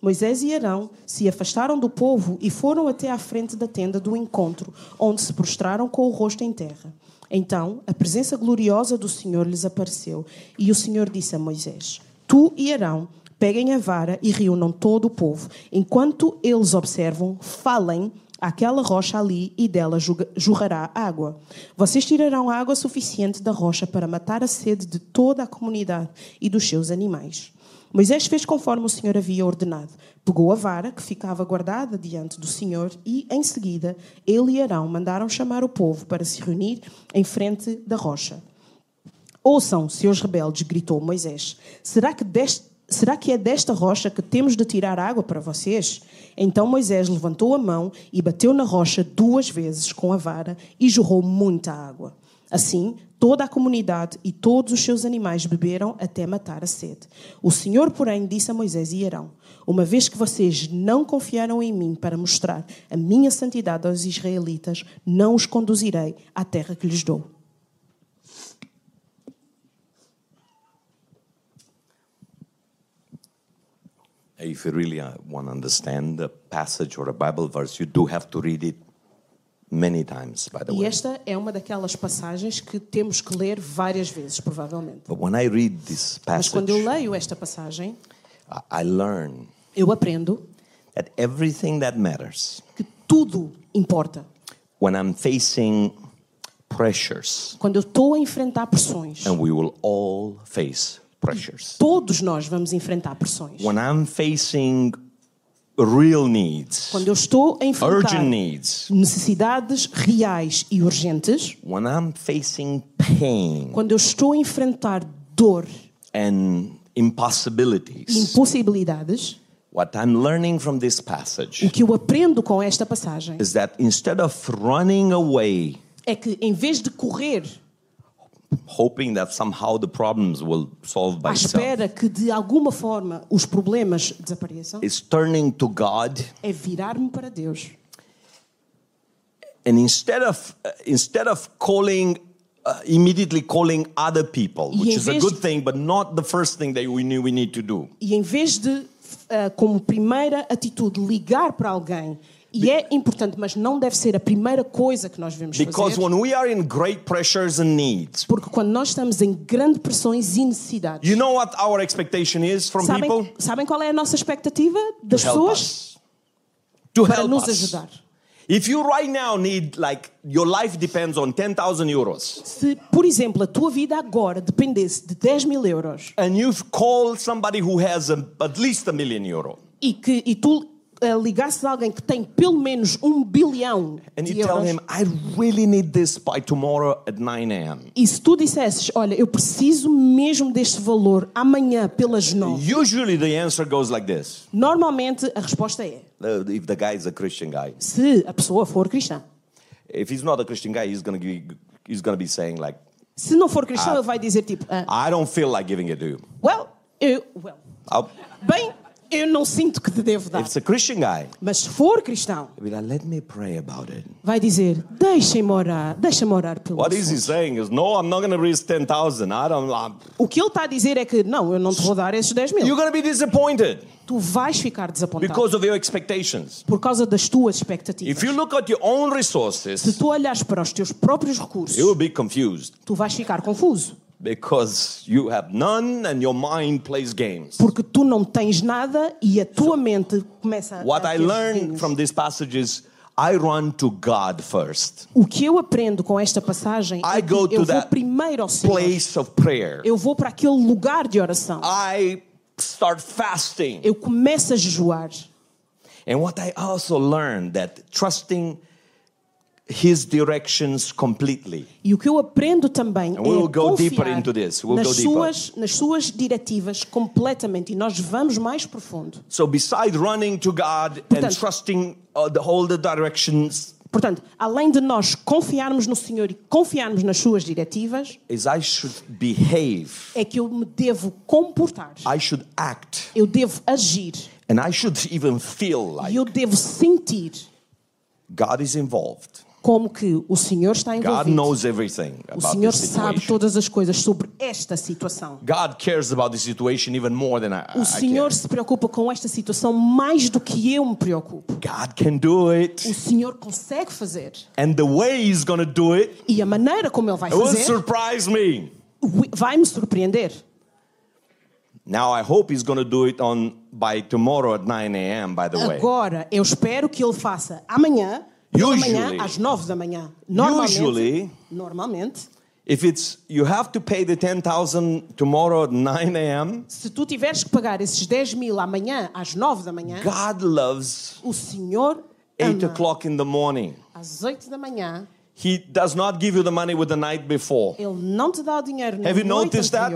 Moisés e Arão se afastaram do povo e foram até à frente da tenda do encontro, onde se prostraram com o rosto em terra. Então a presença gloriosa do Senhor lhes apareceu, e o Senhor disse a Moisés: Tu e Arão peguem a vara e reúnam todo o povo. Enquanto eles observam, falem àquela rocha ali e dela jorrará água. Vocês tirarão água suficiente da rocha para matar a sede de toda a comunidade e dos seus animais. Moisés fez conforme o Senhor havia ordenado. Pegou a vara que ficava guardada diante do Senhor e, em seguida, ele e Arão mandaram chamar o povo para se reunir em frente da rocha. Ouçam, seus rebeldes, gritou Moisés. Será que, deste, será que é desta rocha que temos de tirar água para vocês? Então Moisés levantou a mão e bateu na rocha duas vezes com a vara e jorrou muita água. Assim, toda a comunidade e todos os seus animais beberam até matar a sede. O Senhor, porém, disse a Moisés e Arão: Uma vez que vocês não confiaram em mim para mostrar a minha santidade aos israelitas, não os conduzirei à terra que lhes dou. If you really uh, want to understand a passage or a Bible verse, you do have to read it many times, by the E way. esta é uma daquelas passagens que temos que ler várias vezes, provavelmente. But when I read this Mas passage, quando eu leio esta passagem, I- I learn eu aprendo that everything that matters que tudo importa. when I'm facing pressures, Quando eu estou a enfrentar pressões, and we will all face pressures. todos nós vamos enfrentar pressões. When I'm facing real needs, Quando eu estou a enfrentar urgent needs, necessidades reais e urgentes, when I'm facing pain quando eu estou a enfrentar dor and e impossibilities, impossibilidades, what I'm learning from this o passage que eu aprendo com esta passagem is that instead of running away, é que em vez de correr hoping that somehow the problems will solve by à itself, espera que de alguma forma os problemas desapareçam, is turning to God é virar-me para Deus. and instead of uh, instead of calling uh, immediately calling other people, E which is a good thing, but not the first thing that we knew we need to do. E em vez de, ah, como primeira atitude, ligar para alguém, e é importante, mas não deve ser a primeira coisa que nós devemos Because fazer, when we are in great pressures and needs, porque quando nós estamos em grandes pressões e necessidades, you know what our expectation is from sabem, people? sabem qual é a nossa expectativa das help pessoas? To Para help nos us. ajudar. If you right now need like your life depends on 10,000 euros Se, por exemplo, a tua vida agora dependesse de 10 mil euros and you call somebody who has a, at least a million euro e, que, e tu ah, ligasses a alguém que tem pelo menos um bilhão and you de tell euros, him, I really need this by tomorrow at 9 a.m. e se tu dissesses, olha, eu preciso mesmo deste valor amanhã pelas 9, Usually the answer goes like this. normalmente a resposta é, Uh, If the guy is a Christian guy, se a pessoa for cristã. if he's not a Christian guy, he's gonna be he's gonna be saying like, Se não for cristão, Ah. ele vai dizer tipo, ah, I don't feel like giving it to you. well, eu, well, I'll, bem, eu não sinto que te devo dar. if it's a Christian guy, Mas se for cristão, he'll be like, let me pray about it. vai dizer, deixem-me orar, deixa-me orar pelo What is he assunto." saying is, no, I'm not gonna raise ten thousand. I don't. I'm, O que ele está a dizer é que, não, eu não te vou dar esses 10 mil. you're gonna be disappointed Tu vais ficar desapontado because of your expectations. por causa das tuas If expectativas. you look at your own Se resources, tu olhares para os teus próprios recursos, you will be confused tu vais ficar confuso. Because you have none and your mind plays games. Porque tu não tens nada e a tua mente começa a. What a I ter learned from this passage is I run to God first, O que eu aprendo com esta passagem I é que go to eu vou primeiro ao Senhor. place of prayer. Eu vou para aquele lugar de oração. I start fasting. Eu começo a jejuar. And what I also learned that trusting His directions completely. E o que eu aprendo também And é deeper confiar into this. We'll nas, suas, nas suas diretivas completamente. E nós vamos mais profundo. So, beside running to God and Portanto- trusting uh, the, all the directions, Portanto, além de nós confiarmos no Senhor e confiarmos nas suas diretivas, is I should behave, é que eu me devo comportar. I should act, Eu devo agir. and I should even feel like E eu devo sentir God is involved. Como que o Senhor está God envolvido. knows everything O about Senhor this sabe todas as coisas sobre esta situação. God cares about the situation even more than I, O I Senhor care. se preocupa com esta situação mais do que eu me preocupo. God can do O it, Senhor consegue fazer. and the way He's going to do it E a maneira como Ele vai will fazer surprise me. vai me surpreender. Now I hope He's going to do it on by tomorrow at 9 a.m. By the way, Agora, eu espero que Ele faça amanhã, Usually- manhã, às nove da manhã. Normalmente, Usually- normalmente, if it's you have to pay the 10,000 tomorrow at 9 a.m. se tu tiveres que pagar esses 10 mil amanhã, às nove da manhã, God loves o Senhor 8 o'clock in the morning. às oito da manhã. He does not give you the money with the night before. Ele não te dá o dinheiro na Have you noticed that?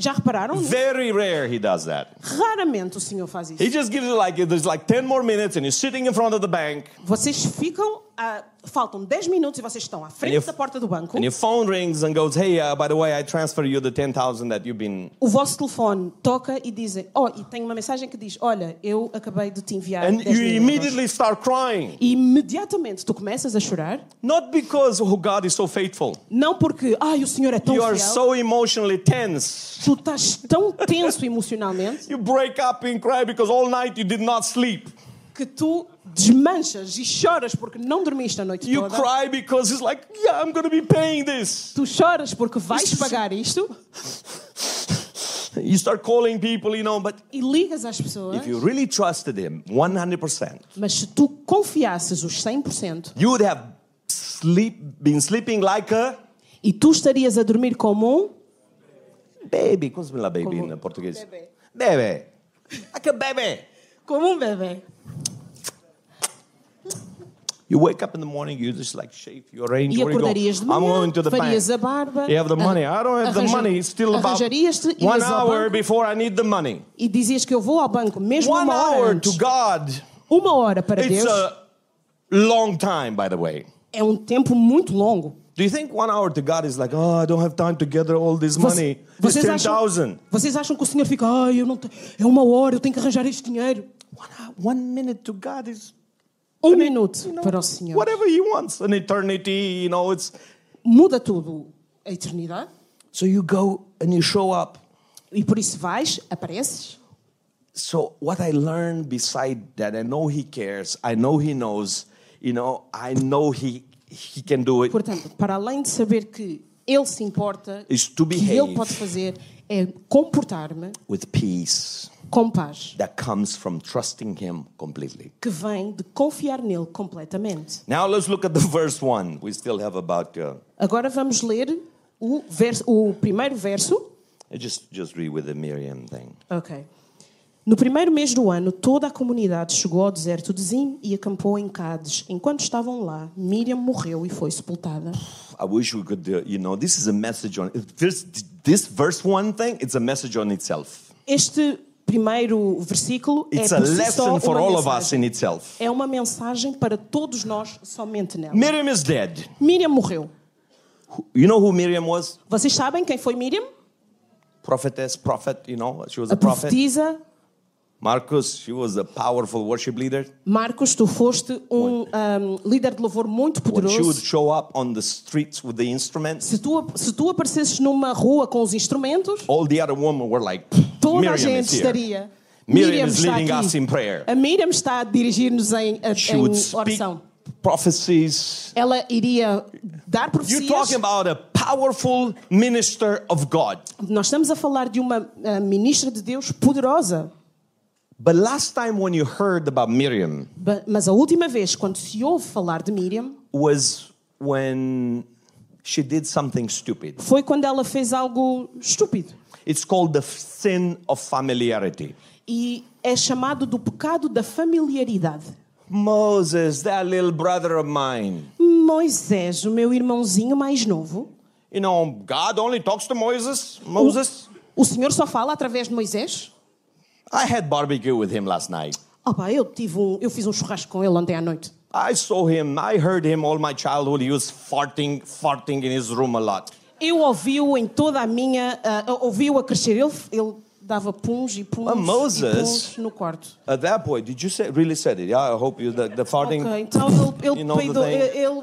Já repararam? nisso? Very rare He does that. Raramente o Senhor faz isso. He just gives you like there's like 10 more minutes and you're sitting in front of the bank Vocês ficam, ah, faltam 10 minutos e vocês estão à frente your- da porta do banco. and your phone rings and goes, "Hey, uh, by the way, I transfer you the 10,000 that you've been." O vosso telefone toca e dizem, oh, e tem uma mensagem que diz, olha, eu acabei de te enviar And 10 you mil euros." immediately start crying. E imediatamente tu começas a chorar, Not because oh God is so faithful. não porque, ai, o Senhor é tão You are fiel, so emotionally tense. Tu estás tão tenso emocionalmente You break up and cry because all night you did not sleep. que tu desmanchas e choras porque não dormiste a noite You toda. cry because it's like, yeah, I'm going to be paying this. Tu choras porque vais pagar isto You start calling people, you know, but e ligas às pessoas. if you really trusted Him 100%, Mas se tu confiasses os 100% you would have sleep, been sleeping like a e tu estarias a dormir como um baby. Como se chama baby Como- em português? Bebê. Bebê. Like a baby. como um bebê. You wake up in the morning, you just like shave, you arrange, E where you go? acordarias de I'm manhã, going to the farias bank. a barba. You have the money. I don't have the arranja- money. It's still about Arranjarias-te, one ias ao hour banco before I need the money. e dizias que eu vou ao banco mesmo One uma hora hour antes. to God. Uma hora para It's Deus a long time, by the way. é um tempo muito longo. Do you think one hour to God is like, oh, I don't have time to gather all this money? It's vocês, acham, 10,000. vocês acham que o Senhor fica, ai, eu não tenho, é uma hora, eu tenho que arranjar este dinheiro. One, hour- one minute to God is Um minuto para o Senhor. whatever He wants. An eternity, you know, it's. Muda tudo a eternidade. So you go and you show up. E por isso vais, apareces. So what I learned beside that, I know He cares. I know He knows. You know, I know He He can do it. Portanto, para além de saber que Ele se importa, Is to que behave. Ele pode fazer, é comportar-me With peace com paz, that comes from trusting Him completely. que vem de confiar nele completamente. Now let's look at the (laughs) verse one. We still have about. Uh, Agora vamos ler o, verso, o primeiro verso. just just read with the Miriam thing. Ok. No primeiro mês do ano, toda a comunidade chegou ao deserto de Zim e acampou em Cádiz. Enquanto estavam lá, Miriam morreu e foi sepultada. I wish we could, uh, you know, this is a message on this. This verse one thing. It's a message on itself. Este primeiro versículo It's é a lesson for uma all of us mensagem. in itself. É uma mensagem para todos nós somente nela. Miriam is dead. Miriam morreu. You know who Miriam was? Vocês sabem quem foi Miriam? Prophetess, prophet. You know, she was A a prophet. profetisa. Marcus, she was a powerful worship leader. Marcos, tu foste um, um, líder de louvor muito When she would poderoso. show up on the streets with the instruments, Se tu, se tu aparecesses numa rua com os instrumentos, all the other women were like, toda a Miriam gente is here. estaria. Miriam is está leading aqui. us in prayer. A Miriam está a dirigir-nos em, a- She em would speak oração. prophecies. Ela iria dar You're profecias. talking about a powerful minister of God. Nós estamos a falar de uma ah, ministra de Deus poderosa. But last time when you heard about Miriam Ba- Mas a última vez, quando se ouve falar de Miriam, was when she did something stupid. foi quando ela fez algo estúpido. It's called the sin of familiarity. E é chamado do pecado da familiaridade. Moses, that little brother of mine, Moisés, o meu irmãozinho mais novo, You know, God only talks to Moses. Moses. o Senhor só fala através de Moisés? I had barbecue with him last night. Eu, tive um, eu fiz um churrasco com ele ontem à noite. I saw him. I heard him all my childhood. He was farting, farting in his room a lot. Eu ouvi-o em toda a minha. ah, ouvi-o a crescer. Ele, ele dava puns e puns, But e Moses- puns no quarto. At that point, did you say, really said it? Yeah, I hope you the, the farting. Ok, então ele, (laughs) ele you know peidou. Ele, ele,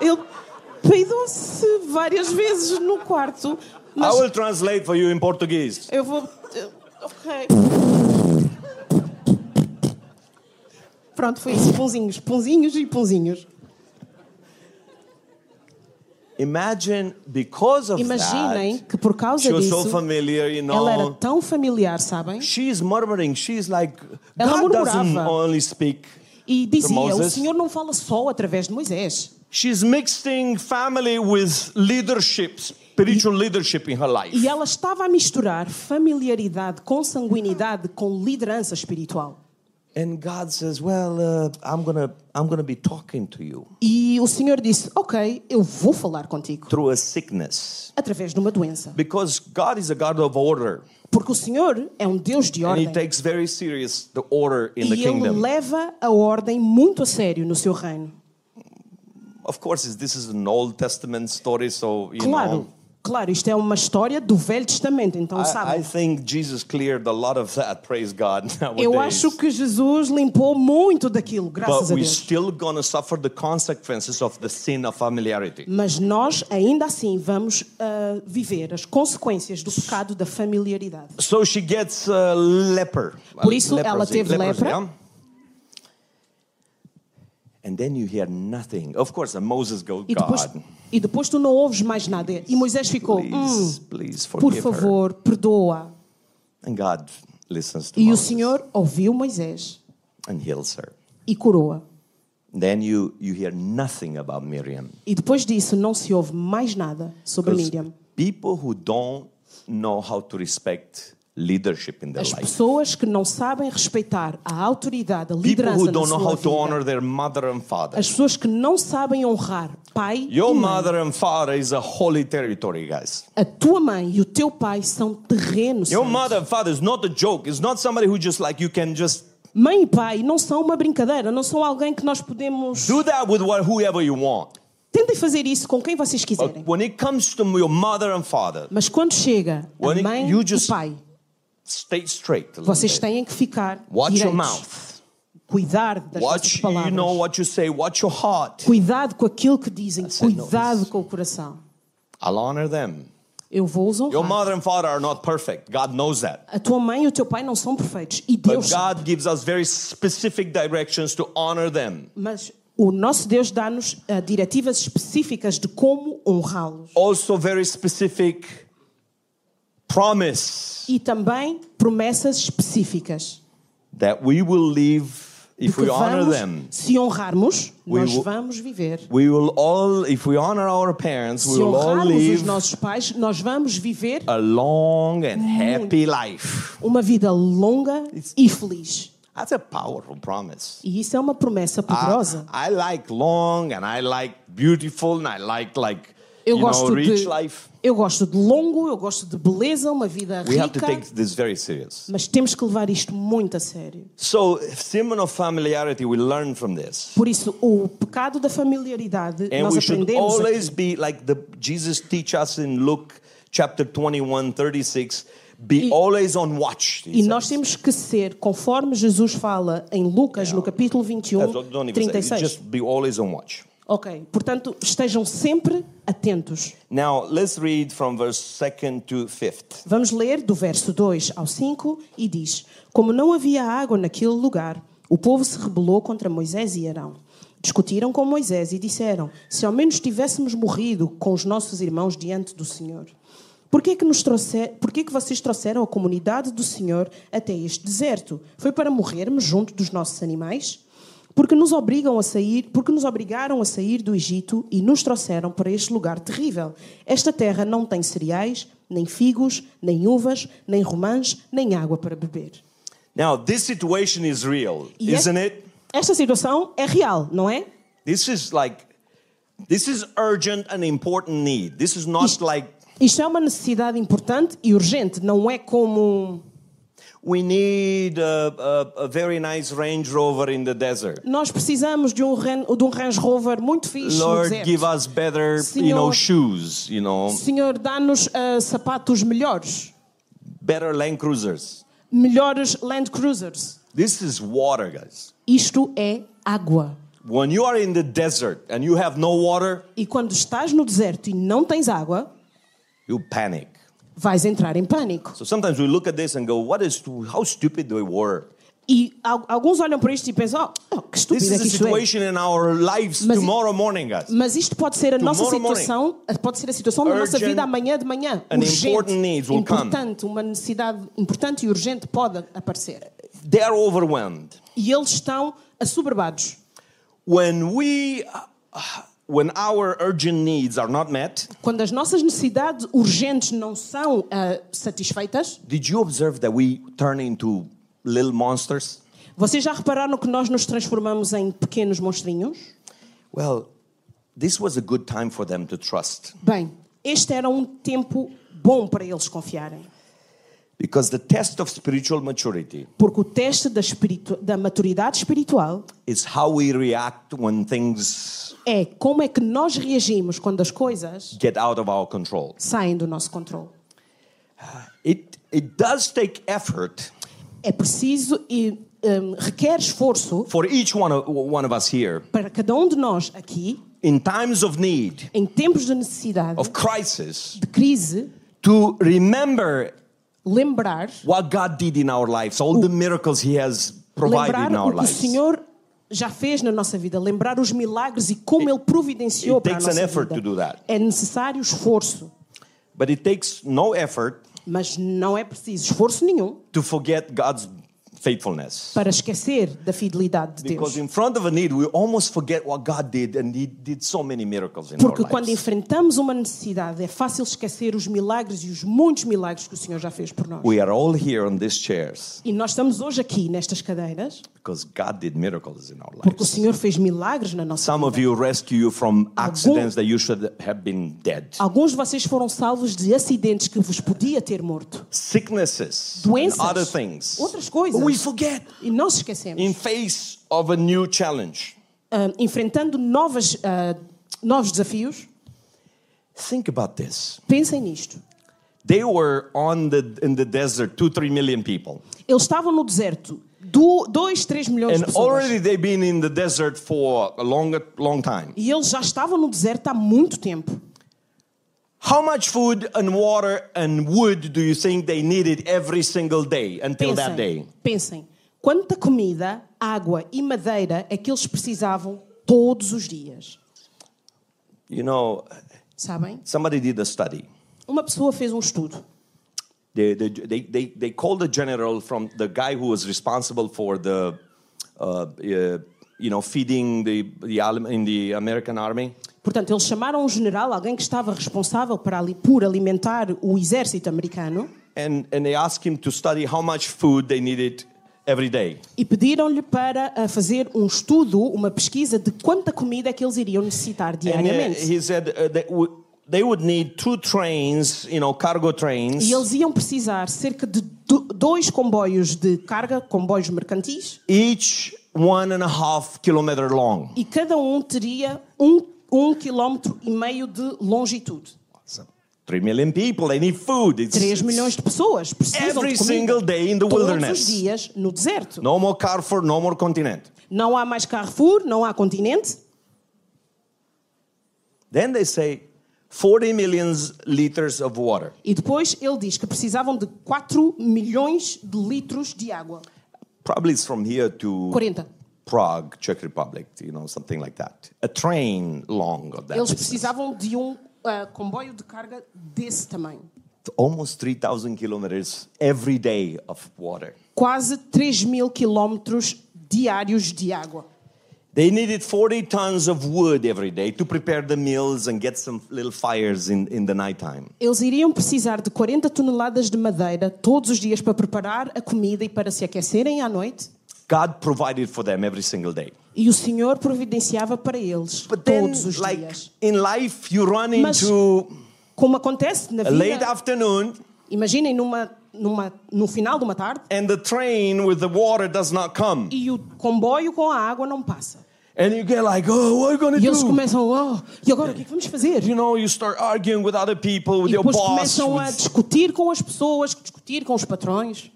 ele peidou-se várias vezes no quarto. I Mas will translate for you in Portuguese. eu vou. Ok. Pronto, foi isso. Punzinhos, punzinhos e punzinhos. Imagine because of Imaginem that, que por causa she was disso. so familiar, you Ela era know. tão familiar, sabem? She's murmuring. She's like, Ela God doesn't only speak. E dizia: O Moses. Senhor não fala só através de Moisés. She's mixing family with leadership, spiritual leadership in her life. E ela estava a misturar familiaridade, consanguinidade com liderança espiritual. And God says, "Well, uh, I'm gonna, I'm gonna be talking to you E o Senhor disse: Ok, eu vou falar contigo. through a sickness, Através de uma doença. because God is a God of order, Porque o Senhor é um Deus de and He ordem. takes very serious the order in the E Ele kingdom. leva a ordem muito a sério no seu reino. Of course, this is an Old Testament story, so you Claro, know. Claro, isto é uma história do Velho Testamento, então I, I sabe. think Jesus cleared a lot of that. Praise God. (laughs) Eu Nowadays. acho que Jesus limpou muito daquilo, graças But a Deus. still gonna suffer the consequences of the sin of familiarity. Mas nós, ainda assim, vamos ah, viver as consequências do pecado da familiaridade. So she gets uh, leper. Por isso, ela Leprosy, teve leprosy, lepra. yeah? And then you hear nothing. Of course, Moses goes, God, e depois tu não ouves mais nada. E Moisés ficou, hum, please, please por forgive her. favor, perdoa. And God listens to E o Moses Senhor ouviu Moisés and heals her. e curou-a. Then you, you hear nothing about Miriam. E depois disso não se ouve mais nada sobre Miriam. People who don't know how to respect leadership in their As life. pessoas que não sabem respeitar a autoridade, a People liderança who na don't know sua how to honor vida. their mother and father. As pessoas que não sabem honrar pai Your e mãe. mother and father is a holy territory, guys. A tua mãe e o teu pai são terrenos. Your santos. mother and father is not a joke. It's not somebody who just like you can just Mãe e pai não são uma brincadeira, não são alguém que nós podemos. do that with what, whoever you want. Tentem fazer isso com quem vocês But quiserem. when it comes to your mother and father, Mas quando chega a When it- mãe you e just- pai, stay straight. vocês têm que ficar Watch your direitos. mouth. Cuidar das Watch, you palavras. know what you say. Watch your heart. Cuidado com aquilo que dizem. Cuidado com o coração. I'll honor them. Eu vou os Your honrar. mother and father are not perfect. God knows that. A tua mãe e o teu pai não são perfeitos. E But Deus sabe. God gives us very specific directions to honor them. Mas o nosso Deus dá-nos ah, diretivas específicas de como honrá-los. Also, very specific promise E também promessas específicas. that we will live if we honor vamos, them. se honrarmos, We nós will- vamos viver. We will all, if we honor our parents, we Se will all honrarmos os live nossos pais, nós vamos viver a long and happy life. uma vida longa e feliz. That's a powerful promise. E isso é uma promessa I, poderosa. I like long and I like beautiful and I like like Eu you know gosto rich de life. eu gosto de longo, eu gosto de beleza, uma vida We have to rica, take this very serious. mas temos que levar isto muito a sério. So, symbol of familiarity, we learn from this. Por isso, o pecado da familiaridade And nós we should aprendemos aqui. always be like the Jesus teach us in Luke chapter 21, 36, be E- always on watch. he E nós says. temos que ser, conforme Jesus fala em Lucas, no capítulo Uh, 21, don't, don't even say, 36. just be always on watch. Ok, portanto, estejam sempre atentos. Now, let's read from verse 2nd to 5th. Vamos ler do verso 2 ao 5 e diz: Como não havia água naquele lugar, o povo se rebelou contra Moisés e Arão. Discutiram com Moisés e disseram: Se ao menos tivéssemos morrido com os nossos irmãos diante do Senhor. Por que, que, nos trouxer, por que, que vocês trouxeram a comunidade do Senhor até este deserto? Foi para morrermos junto dos nossos animais? Porque nos obrigam a sair, porque nos obrigaram a sair do Egito e nos trouxeram para este lugar terrível. Esta terra não tem cereais, nem figos, nem uvas, nem romãs, nem água para beber. Now, this situation is real, E isn't é- it? Esta situação é real, não é? This is like, this is urgent and important need. This is not Isto, like isto é uma necessidade importante e urgente, não é como we need a, a, a very nice Range Rover in the desert. nós precisamos de um, de um Range Rover muito fixe no Lord, deserto. give us better, you know, Senhor- shoes, you know, Senhor, dá-nos ah, sapatos melhores, better Land Cruisers. melhores Land Cruisers. This is water, guys. Isto é água. When you are in the desert and you have no water, E quando estás no deserto e não tens água, you panic. Vais entrar em pânico. So sometimes we look at this and go, "What is? How stupid we were." E al- alguns olham para isto e pensam: oh, oh, que This estúpido é is é. situation in our lives Mas tomorrow morning, guys. Mas isto pode ser a nossa Tomorrow morning. situação, pode ser a situação da nossa vida amanhã de manhã. Urgente, importante, uma necessidade importante e urgente pode aparecer. They are overwhelmed. E eles estão assoberbados. When we, when our urgent needs are not met, Quando as nossas necessidades urgentes não são ah, satisfeitas, did you observe that we turn into little monsters? vocês já repararam que nós nos transformamos em pequenos monstrinhos? Well, this was a good time for them to trust Bem, este era um tempo bom para eles confiarem. Because the test of spiritual maturity Porque o teste da, espiritu- da maturidade espiritual is how we react when things é como é que nós reagimos quando as coisas get out of our control. saem do nosso controle. It, it does take effort É preciso e hum, requer esforço for each one of, one of us here para cada um de nós aqui, in times of need, em tempos de necessidade, of crisis, de crise, to remember lembrar, what God did in our lives, all the miracles He has provided in our o que o lives. Senhor já fez na nossa vida, lembrar os milagres e como Ele providenciou it para a takes an nossa effort vida. to do that. É necessário esforço, But it takes no effort mas não é preciso esforço nenhum to forget God's faithfulness. para esquecer da fidelidade de Because Deus. in front of a need, we almost forget what God did, and He did so many miracles in Porque our quando lives. enfrentamos uma necessidade, é fácil esquecer os milagres e os muitos milagres que o Senhor já fez por nós. We are all here on these chairs E nós estamos hoje aqui nestas cadeiras because God did miracles in our porque o lives. Senhor fez milagres na nossa Some of vida. you rescue you from accidents that you should have been dead. Alguns de vocês foram salvos de acidentes que vos podia ter morto. Sicknesses Doenças. and other things. Outras coisas. We forget E se esquecemos. in face of a new challenge. Ah, enfrentando novas, ah, novos desafios, Think about this. pensem nisto. They were on the in the desert, two, three million people. Eles estavam no deserto, 2, 3 milhões de And pessoas. already they've been in the desert for a long, long time. E eles já estavam no deserto há muito tempo. How much food and water and wood do you think they needed every single day until that day? Pensem, pensem. Quanta comida, água e madeira é que eles precisavam todos os dias? You know, Sabem? somebody did a study. Uma pessoa fez um estudo. They, they, they, they, they called the general from the guy who was responsible for the, uh, uh, you know, feeding the, the in the American army. Portanto, eles chamaram um general, alguém que estava responsável para por alimentar o exército americano, And, and they asked him to study how much food they needed every day. e pediram-lhe para ah, fazer um estudo, uma pesquisa de quanta comida é que eles iriam necessitar And uh, diariamente. he said uh, they, would, they would need two trains, you know, cargo trains, E eles iam precisar cerca de do- dois comboios de carga, comboios mercantis, each one and a half kilometer long. e cada um teria um, um quilómetro e meio de longitude. Three million people, they need food. It's, 3 it's milhões de pessoas precisam every de comida. single day in the Todos wilderness. os dias no deserto. no more Carrefour, no more continent. Não há mais Carrefour, não há continente. Then they say 40 million liters of water. E depois ele diz que precisavam de 4 milhões de litros de água. Probably it's from here to 40. Prague, Czech Republic, you know, something like that. A train long of that. Eles precisavam de um ah, comboio de carga desse tamanho. Almost 3,000 kilometers every day of water. Quase 3 mil quilómetros diários de água. They needed 40 tons of wood every day to prepare the meals and get some little fires in, in the nighttime. Eles iriam precisar de 40 toneladas de madeira todos os dias para preparar a comida e para se aquecerem à noite. God provided for them every single day. E o Senhor providenciava para eles But then, todos os like dias. in life, you run Mas- into Como acontece na a late vida, afternoon, imaginem numa, numa, no final de uma tarde and the train with the water does not come, e o comboio com a água não passa. and you get like, oh, what are you gonna E eles do? começam, oh, e agora o que é que vamos fazer? You know, you start arguing with other people, with E your boss. começam a with- discutir com as pessoas, discutir com os patrões.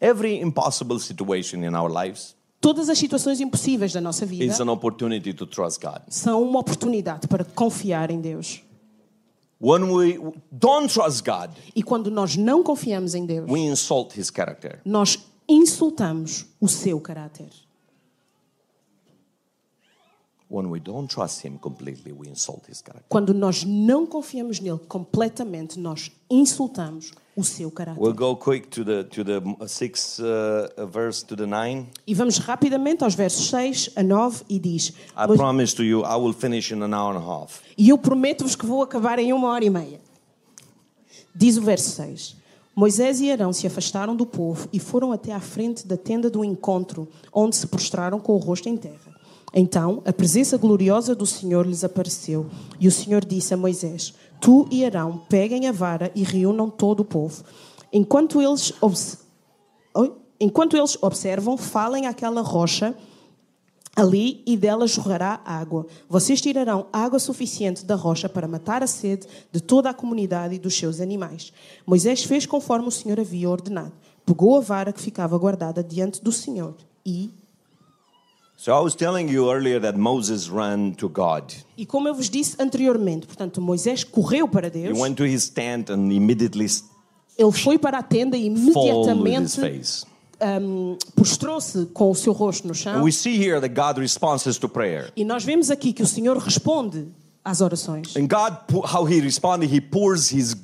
Every impossible situation in our lives Todas as situações impossíveis da nossa vida is an opportunity to trust God. são uma oportunidade para confiar em Deus. When we don't trust God, E quando nós não confiamos em Deus, we insult His character. nós insultamos o seu caráter. When we don't trust Him completely, we insult His character. Quando nós não confiamos nele completamente, nós insultamos o seu caráter. We'll go quick to the to the sixth uh, verse to the nine. E vamos rapidamente aos versos 6 a 9 e diz: I Pois- promise to you, I will finish in an hour and a half. E eu prometo-vos que vou acabar em uma hora e meia. Diz o verso 6. Moisés e Arão se afastaram do povo e foram até à frente da tenda do encontro, onde se prostraram com o rosto em terra. Então, a presença gloriosa do Senhor lhes apareceu, e o Senhor disse a Moisés: Tu e Arão peguem a vara e reúnam todo o povo. Enquanto eles, obs-? Enquanto eles observam, falem àquela rocha ali e dela jorrará água. Vocês tirarão água suficiente da rocha para matar a sede de toda a comunidade e dos seus animais. Moisés fez conforme o Senhor havia ordenado. Pegou a vara que ficava guardada diante do Senhor e, So I was telling you earlier that Moses ran to God. e como eu vos disse anteriormente, portanto, Moisés correu para He Deus, went to his tent and immediately ele foi para a tenda e imediatamente hum, prostrou-se com o seu rosto no chão. we see here that God responds to prayer. E nós vemos aqui que o Senhor responde às orações. And God, how he responded, he pours his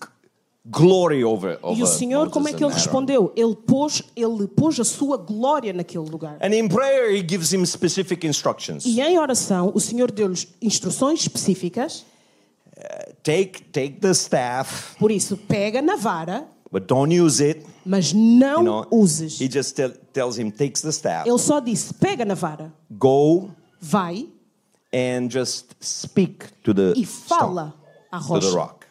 glory over, over E o Senhor, como é que and ele respondeu? Ele pôs, ele pôs a sua glória naquele lugar. And in prayer, he gives him specific instructions. E em oração, o Senhor deu-lhes instruções específicas. Take, take the staff, Por isso, pega na vara, but don't use it. mas não You know, uses. he just tell, tells him, takes the staff, Ele só disse: pega na vara, go vai and just speak to the e stone, fala à to the rocha. rock.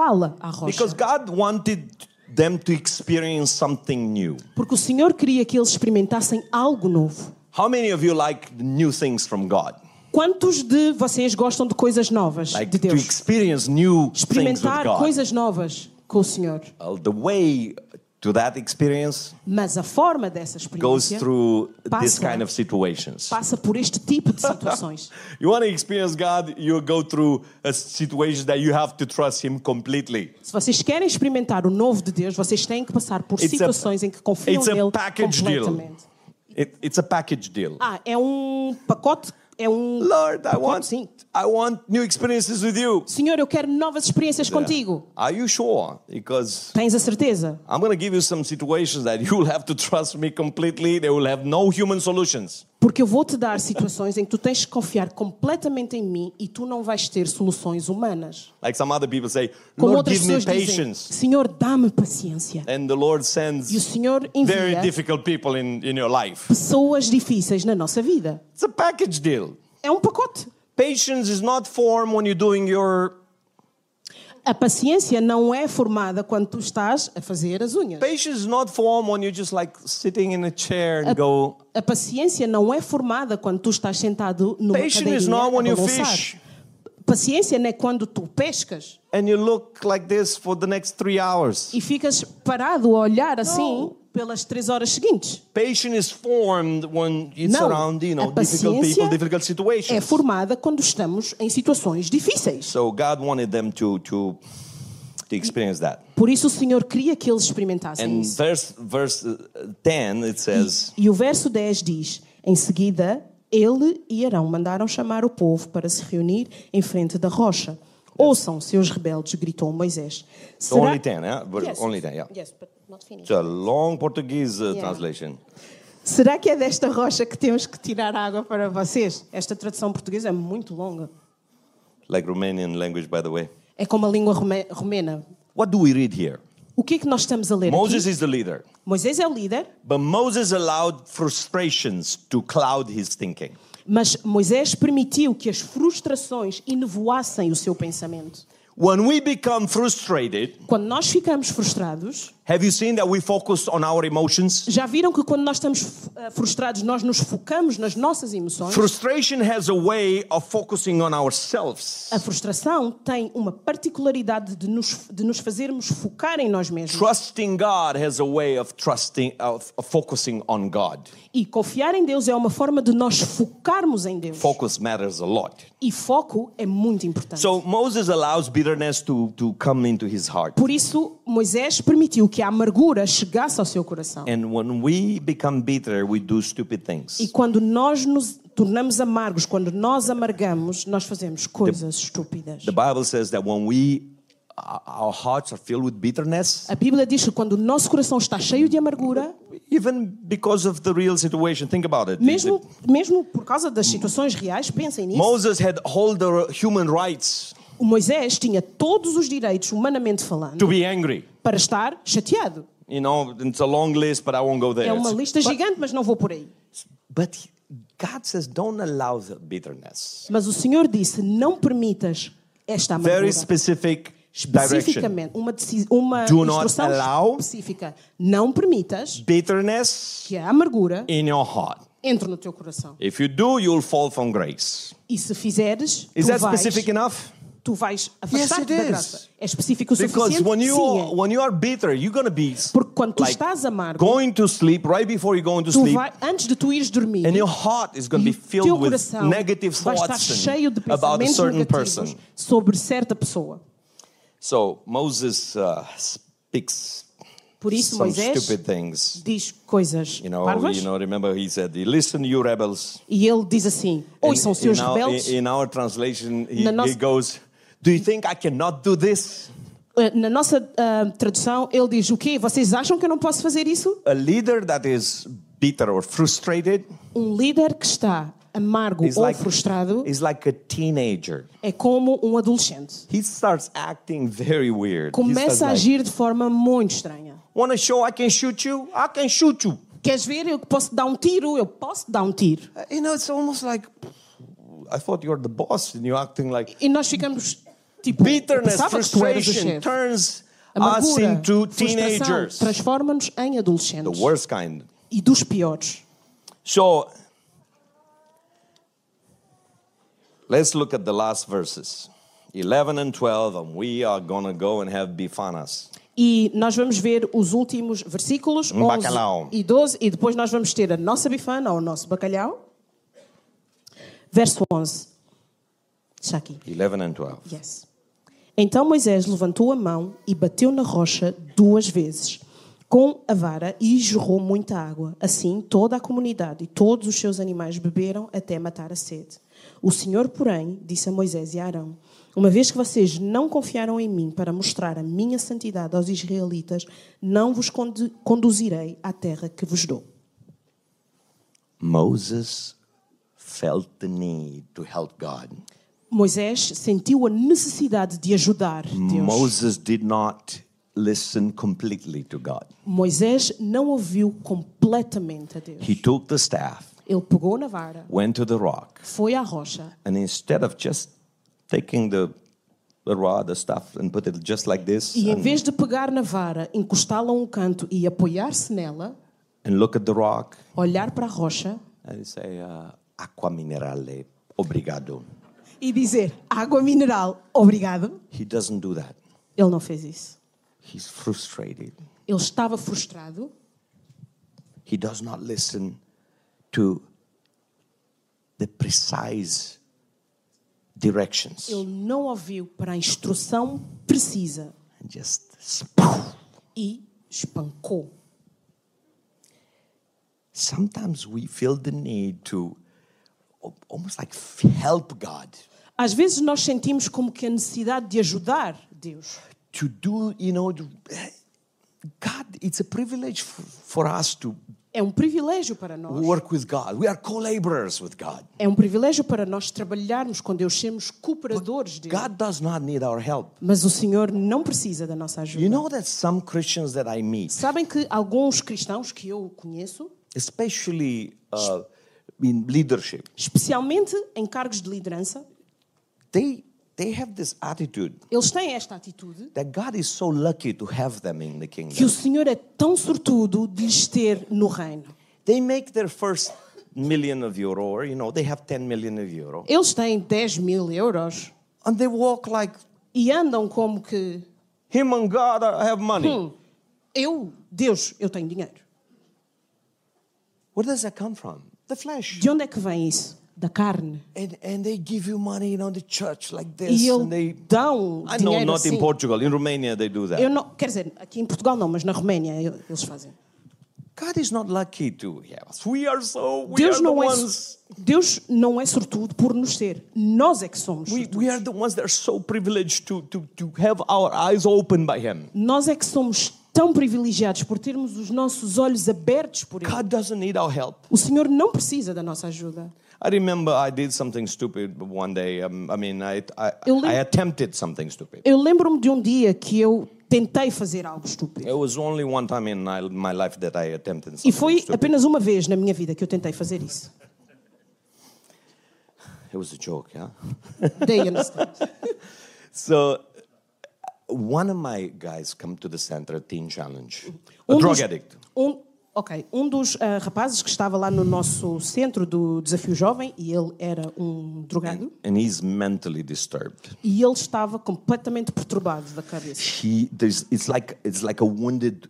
Fala à rocha. Because God wanted them to experience something new. Porque o Senhor queria que eles experimentassem algo novo. How many of you like new things from God? Quantos de vocês gostam de coisas novas Like de to Deus? experience new things with Experimentar God. coisas novas com o Senhor. Well, the way to that experience Mas a forma dessa goes experiência through this passa- kind of situations. passa por este tipo de situações. (laughs) You want to experience God, you go through a situation that you have to trust Him completely. Se vocês querem experimentar o novo de Deus, vocês têm que passar por It's a- situações em que confiam it's a nele package deal. completamente. It, it's a package deal. Ah, é um pacote, é um Lord, I want, sim. I want new experiences with you. Senhor, eu quero novas experiências contigo. Are you sure? Because Tens a certeza? I'm going to give you some situations that you will have to trust me completely. They will have no human solutions. Porque eu vou te dar situações em que tu tens que confiar completamente em mim e tu não vais ter soluções humanas. Like some other people say, Como Lord, outras give me pessoas dizem, patience. Senhor, dá-me paciência. And the Lord E o sends Senhor very envia difficult people in, in your life. pessoas difíceis na nossa vida. It's a package deal. É um pacote. Patience is not formed when you're doing your. A paciência não é formada quando tu estás a fazer as unhas. Patience is not formed when you're just like sitting in a chair and go. A paciência não é formada quando tu estás sentado numa Patience is cadeirinha not when a you fish Paciência não é quando tu pescas and you look like this for the next three hours. e ficas parado a olhar assim pelas três horas seguintes. Patience is formed when it's Não, around, you know, a difficult people, difficult É situations. formada quando estamos em situações difíceis. So God wanted them to to to experience that. Por isso o Senhor queria que eles experimentassem And isso. verse verse uh, 10 it says, E o verso 10 diz: Em seguida, ele e Arão mandaram chamar o povo para se reunir em frente da rocha. Ouçam, seus rebeldes, gritou Moisés. Será... only 10, yeah? But Yes. only 10, yeah. Yes, but not finished. It's a long Portuguese uh, Yeah. translation. Será que é desta rocha que temos que tirar água para vocês? Esta tradução portuguesa é muito longa. Like Romanian language, by the way. É como a língua rome- romena. What do we read here? O que é que nós estamos a ler Moses aqui? is the leader, Moisés é o líder, but Moses allowed frustrations to cloud his thinking. Mas Moisés permitiu que as frustrações enevoassem o seu pensamento. When we become frustrated, Quando nós ficamos frustrados, have you seen that we focus on our emotions? já viram que quando nós estamos eh, frustrados, nós nos focamos nas nossas emoções? Frustration has a way of focusing on ourselves. A frustração tem uma particularidade de nos, de nos fazermos focar em nós mesmos. Trusting God has a way of trusting of, of focusing on God. E confiar em Deus é uma forma de nós focarmos em Deus. Focus matters a lot. E foco é muito importante. So Moses allows bitterness to, to come into his heart. Por isso, Moisés permitiu que a amargura chegasse ao seu coração. And when we become bitter, we do stupid E things. quando nós nos tornamos amargos, quando nós amargamos, nós fazemos coisas estúpidas. The Bible says that when we our hearts are filled with bitterness, A Bíblia diz que quando o nosso coração está cheio de amargura, even because of the real situation, think about it. mesmo, mesmo por causa das situações reais, pensem nisso. Moses had all the human rights O Moisés tinha todos os direitos, humanamente falando, to be angry. Para estar chateado. You know, it's a long list, but I won't go there. É uma lista gigante, mas não vou por aí. But God says, don't allow the bitterness. Mas o Senhor disse: não permitas esta Very amargura. specific direction. Especificamente, uma, uma Do instrução específica. Não permitas Bitterness que a amargura in your heart. entre no teu coração. If you do, you'll fall from grace. E se fizeres, Is tu that vais, specific enough? Tu vais Yes, afastar-te it da graça. É específico o Because suficiente? when you Sim, é. when you are bitter, you're gonna be Porque quando tu like estás amargo, going to sleep right before you go into tu sleep, vai, antes de tu ires dormir, and your heart is gonna be filled teu with coração negative vai estar thoughts cheio de about a pensamentos certain negativos person. sobre certa pessoa. So Moses uh, speaks Por isso, some Moisés stupid things. diz coisas You know, parvas you know. Remember, he said, "Listen, you rebels." e ele diz assim: Ouçam, seus in, our, in our translation, he, Na nossa- he goes, "Do you think I cannot do this?" Eh, Na nossa ah, tradução, ele diz: O quê? Vocês acham que eu não posso fazer isso? A leader that is bitter or frustrated Um líder que está amargo is ou like frustrado is like a teenager. é como um adolescente. He starts acting very weird. Começa a like, agir de forma muito estranha. Want to show I can shoot you? I can shoot you. Queres ver? Eu posso dar um tiro? Eu posso dar um tiro. Uh, You know, it's almost like I thought you were the boss, and you're acting like E nós ficamos tipo. bitterness, frustration turns us into teenagers, transforma-nos em the adolescentes. worst kind. E dos piores. So let's look at the last verses. 11 and 12, and we are going to go and have bifanas. E nós vamos ver os últimos versículos, Um 11 bacalhau. e 12, e depois nós vamos ter a nossa bifana ou o nosso bacalhau. Verso 11. Está aqui. 11 and 12. Yes. Então Moisés levantou a mão e bateu na rocha duas vezes com a vara e jorrou muita água. Assim toda a comunidade e todos os seus animais beberam até matar a sede. O Senhor, porém, disse a Moisés e a Arão: Uma vez que vocês não confiaram em mim para mostrar a minha santidade aos israelitas, não vos condu- conduzirei à terra que vos dou. Moses felt the need to help God. Moisés sentiu a necessidade de ajudar Deus. Moses did not listen completely to God. Moisés não ouviu completamente a Deus. He took the staff, Ele pegou na vara, went to the rock, foi à rocha and instead of just taking the the rod, the staff, and put it just like this, e em and, vez de pegar na vara, encostá-la a um canto e apoiar-se nela, and look at the rock, olhar para a rocha and say, uh, "Aqua minerale, obrigado." E dizer água mineral, obrigado, He doesn't do that. ele não fez isso. He's frustrated. Ele estava frustrado, He does not listen to the precise directions ele não ouviu para a instrução precisa and just e espancou. sometimes we feel the need to al- almost like help God Às vezes nós sentimos como que a necessidade de ajudar Deus. to do you know God it's a privilege for us to É um privilégio para nós. work with God. We are co-laborers with God. É um privilégio para nós trabalharmos com Deus, sermos cooperadores dele. God does not need our help. Mas o Senhor não precisa da nossa ajuda. You know that some Christians that I meet, Sabem que alguns cristãos que eu conheço, especially uh, in leadership, especialmente em cargos de liderança, they they have this attitude eles têm esta atitude that God is so lucky to have them in the que o kingdom. Senhor é tão sortudo de lhes ter no reino. They make their first million of euro, or you know, they have 10 million of euro, Eles têm 10 mil euros and they walk like e andam como que him and God have money. hum, eu, Deus, eu tenho dinheiro. Where does that come from? The flesh. De onde é que vem isso? Da carne. And, and they give you money, you know, the church like this, E and they. dão I know, not in assim. Portugal. In Romania, they do that. Eu não, quer dizer, aqui em Portugal não, mas na Roménia eles fazem. God is not lucky to have us. We are so. We Deus are the não, é, ones. Deus não é sortudo por nos ter. Nós é que somos. We, sortudos. we are the ones that are so privileged to, to, to have our eyes opened by Him. Nós é que somos tão privilegiados por termos os nossos olhos abertos por Ele. God doesn't need our help. O Senhor não precisa da nossa ajuda. I remember I did something stupid one day. Um, I mean, I, I, I attempted something stupid. Eu lembro-me de um dia que eu tentei fazer algo estúpido. It was only one time in my, life that I attempted E something foi stupid. apenas uma vez na minha vida que eu tentei fazer isso. It was a joke, yeah? They understand. (laughs) So, one of my guys come to the center, Teen Challenge, a Um drug dos- addict. Um, ok, um dos ah, rapazes que estava lá no nosso centro do Desafio Jovem, e ele era um drogado, And he's mentally disturbed. e ele estava completamente perturbado da cabeça. He, there's, it's, like, it's like a wounded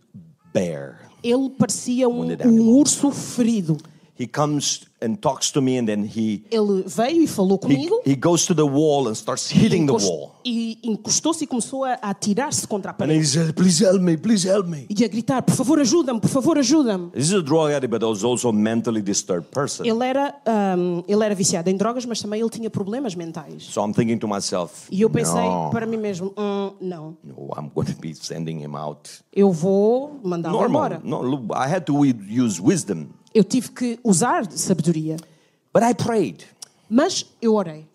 bear. Ele parecia um, um urso ferido. He comes and talks to me, and then he, Ele veio e falou he, comigo. he goes to the wall and starts hitting the wall. E encostou-se e começou a, atirar-se contra a And parede. he said, Please help me, please help me. E a gritar: Por favor, ajuda-me, por favor, ajuda-me. This is a drug addict, but was also a mentally disturbed person. Ele era, ahm, ele era viciado em drogas, mas também ele tinha problemas mentais. So I'm thinking to myself, E eu pensei no, para mim mesmo: "Hum, não, no, I'm going to be sending him out. eu vou mandá-lo embora. No, I had to use wisdom. Eu tive que usar sabedoria. But I prayed. Mas eu orei.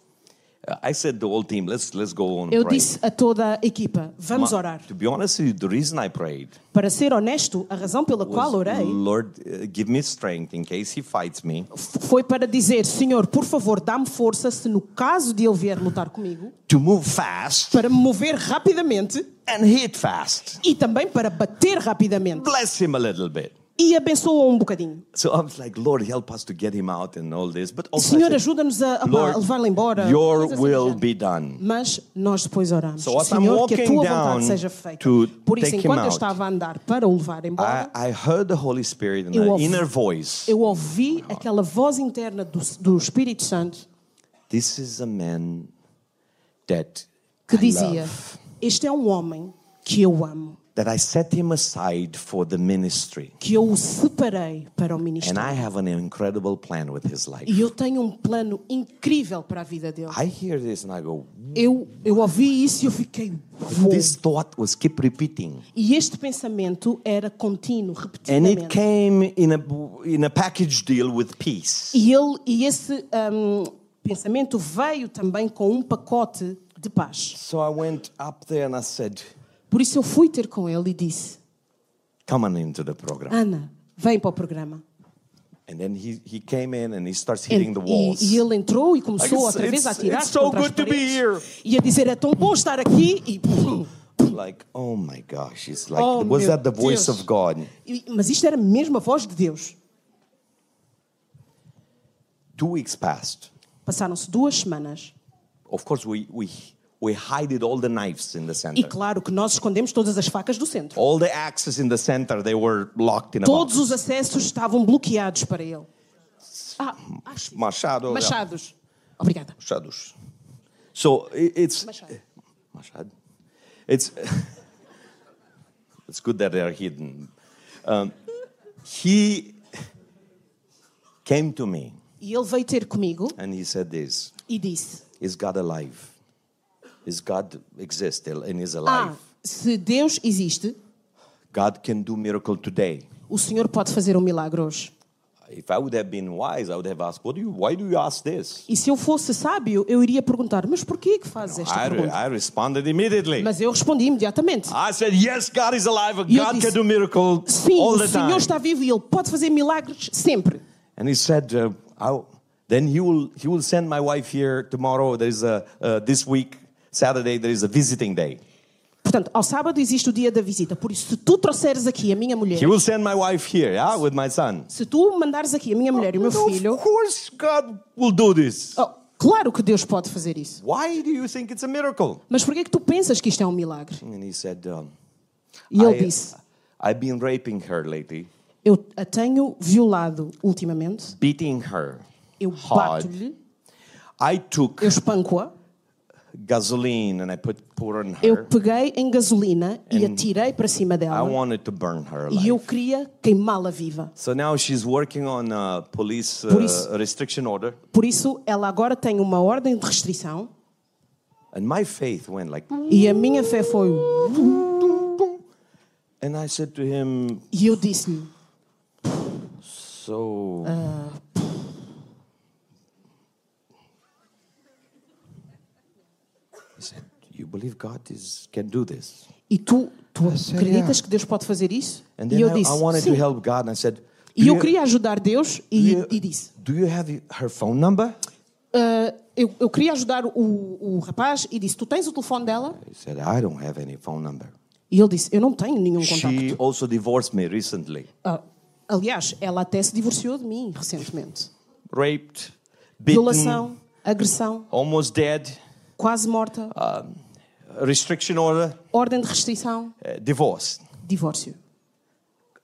I said to the whole team, let's, let's go on Eu pray. disse a toda a equipa: vamos Ma- orar. To be honest the reason I prayed Para ser honesto, a razão pela qual orei Lord, uh, give me strength in case he fights me foi para dizer: Senhor, por favor, dá-me força se no caso de ele vier lutar comigo, to move fast para me mover rapidamente and hit fast. e também para bater rapidamente. Bless him a little bit. E abençoa um bocadinho. So I was like, Lord, help us to get him out and all this. But also, Senhor, ajuda-nos a, a, levá-lo embora. your assim will be done. Mas nós depois oramos. So Senhor, que a tua vontade seja feita. Por isso, enquanto eu estava a andar para o levar embora, I, I heard the Holy Spirit and Eu ouvi- inner voice. eu ouvi aquela voz interna do, do Espírito Santo This is a man that que I dizia: love, Este é um homem que eu amo, that I set him aside for the ministry. que eu o separei para o And ministério. I have an incredible plan with his life. E eu tenho um plano incrível para a vida dele. I hear this and I go, Eu, eu ouvi isso e eu fiquei. "Uou." this thought was keep repeating. E este pensamento era contínuo, And it repetidamente. came in a, in a package deal with peace. E, ele, e esse hum, pensamento veio também com um pacote de paz. So I went up there and I said, Por isso eu fui ter com ele e disse: come on into the program. Ana, vem para o programa. And then he, he came in and he starts E, hitting the walls. e ele entrou e começou Like, outra vez a it's so contra as good to be paredes here. e a dizer: É tão bom estar aqui. E, like, oh my gosh, it's like, Oh, was that the voice Deus. of God? e- mas isto era mesmo a voz de Deus. Two weeks passed. Passaram-se duas semanas. Of course, we, we, we hid all the knives in the E center. claro que nós escondemos todas as facas do centro. All the axes in the center, they were locked in a Todos box. os acessos estavam bloqueados para ele. Ah. Machado. yeah. machados. Obrigada. Machados. So it's Machado. Machado. It's (laughs) it's good that they are hidden. Um, he came to me E ele veio ter comigo and he said this: e disse: Is God alive? Is God exist and is Ah, alive? se Deus existe, God can do miracle today. O Senhor pode fazer um milagre hoje. If I would have been wise, I would have asked, what do you, why do you ask this? E se eu fosse sábio, eu iria perguntar: Mas por que que fazes esta I, pergunta? I responded immediately. Mas eu respondi imediatamente: I said, yes, God is alive. God disse, can do miracle Sim, all o the Senhor time. está vivo e Ele pode fazer milagres sempre. And he said, uh, then he will, he will send my wife here tomorrow. There is a, uh, this week, Saturday, there is a visiting day. Portanto, ao sábado existe o dia da visita. Por isso, se tu trouxeres aqui a minha mulher, He will send my wife here, yeah, with my son. se tu mandares aqui a minha mulher e o meu filho, Of course, God will do this. oh, claro que Deus pode fazer isso. Why do you think it's a miracle? Mas por que que tu pensas que isto é um milagre? And he said, um, E ele I, disse: I've been raping her lately, Eu a tenho violado ultimamente, beating her eu hard. bato-lhe, I took eu espanco-a, gasoline and I put pour on eu her. peguei em gasolina e atirei para cima I dela wanted to burn her e eu alive. queria queimá-la viva. So now she's working on a police Por isso- uh, restriction order, Por isso, ela agora tem uma ordem de restrição and my faith went like. e a minha fé foi. And I said to him, E eu disse-lhe: "So, he said, you believe God is can do this?" E tu, tu said, acreditas yeah. que Deus pode fazer isso? And E then eu I, disse: I wanted sim. to help God, and I said, E "Do eu you- queria ajudar Deus e, you- e disse: Do you have her phone number?" "Ah, eu, eu queria ajudar o, o rapaz e disse: Tu tens o telefone dela? He said, "I don't have any phone number." E ele disse: Eu não tenho nenhum She contacto. also divorced me recently. Ah, aliás, ela até se divorciou de mim recentemente. Raped, beaten, Violação, agressão, almost dead, quase morta, restriction order, ordem de restrição, uh, divorced. divórcio.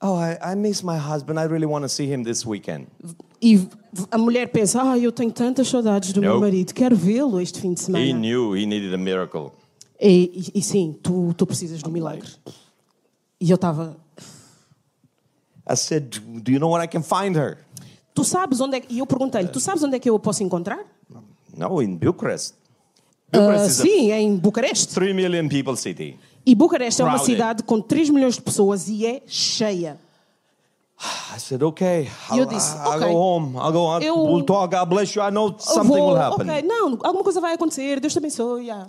Oh, I, I miss my husband. I really want to see him this weekend. E a mulher pensa: Ah, eu tenho tantas saudades do meu Nope. marido, quero vê-lo este fim de He semana. knew he needed a miracle. E, e- e sim, tu, tu precisas de um milagre. E eu estava. I said, Do you know where I can find her? Tu sabes onde é. E eu perguntei-lhe: Tu sabes onde é que eu a posso encontrar? No, in Bucharest. Ah, sim, é em Bucareste. 3 million people city. E Bucareste é uma Crowded. cidade com 3 milhões de pessoas e é cheia. I said, Okay, I'll, eu disse, I'll "Ok." go home. I'll go out. Eu- We'll talk. God bless you. I know Eu something vou, will happen. ok, não, alguma coisa vai acontecer, Deus te abençoe. yeah.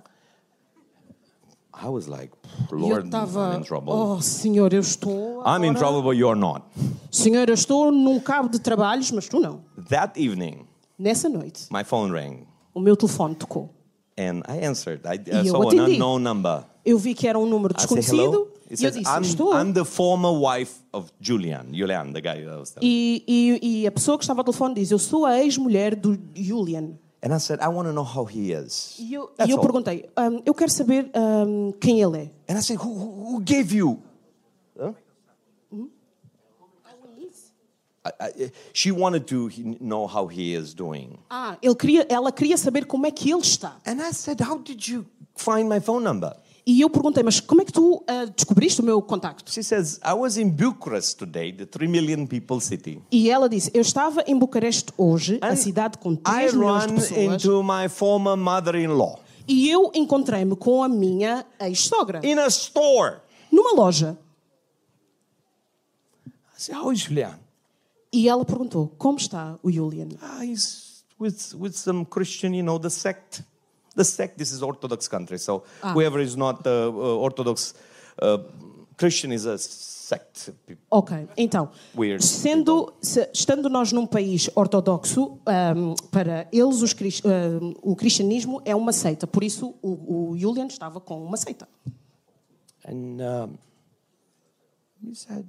I was like, E eu Lord, I'm estava, in trouble. oh Senhor, eu estou. I'm in agora- trouble, but you're not. Senhor, eu estou num cabo de trabalhos, mas tu não. That evening, Nessa noite, my phone rang o meu telefone tocou. And I answered. I, E I eu saw an unknown number. Eu vi que era um número desconhecido. He e eu says, disse: I'm, Estou. I'm the former wife of Julian. Julian, the guy that was telling. E, e, e a pessoa que estava ao telefone diz: Eu sou a ex-mulher do Julian. And I said, I want to know how he is. E eu, That's e eu all. perguntei: "Hum, Eu quero saber hum, quem ele é. And I said, who, who gave you? Huh? I, I, she wanted to know how he is doing. Ah, ele queria, ela queria saber como é que ele está. And I said, how did you find my phone number? E eu perguntei: Mas como é que tu ah, descobriste o meu contacto? She says, I was in Bucharest today, the 3 million people city. E ela disse: Eu estava em Bucareste hoje, a And cidade com I 3 milhões de pessoas, into my former mother-in-law e eu encontrei-me com a minha ex-sogra in a store. numa loja. I said, how is Julian? E ela perguntou: Como está o Julian? Ah, he's with, with some Christian, you know, the sect. The sect, this is Orthodox country. So whoever is not uh, uh, Orthodox uh, Christian is a sect. Ok, então, Weird sendo, se- estando nós num país ortodoxo, ahm, para eles os ahm, o cristianismo é uma seita. Por isso, o, o Julian estava com uma seita. And um, he said,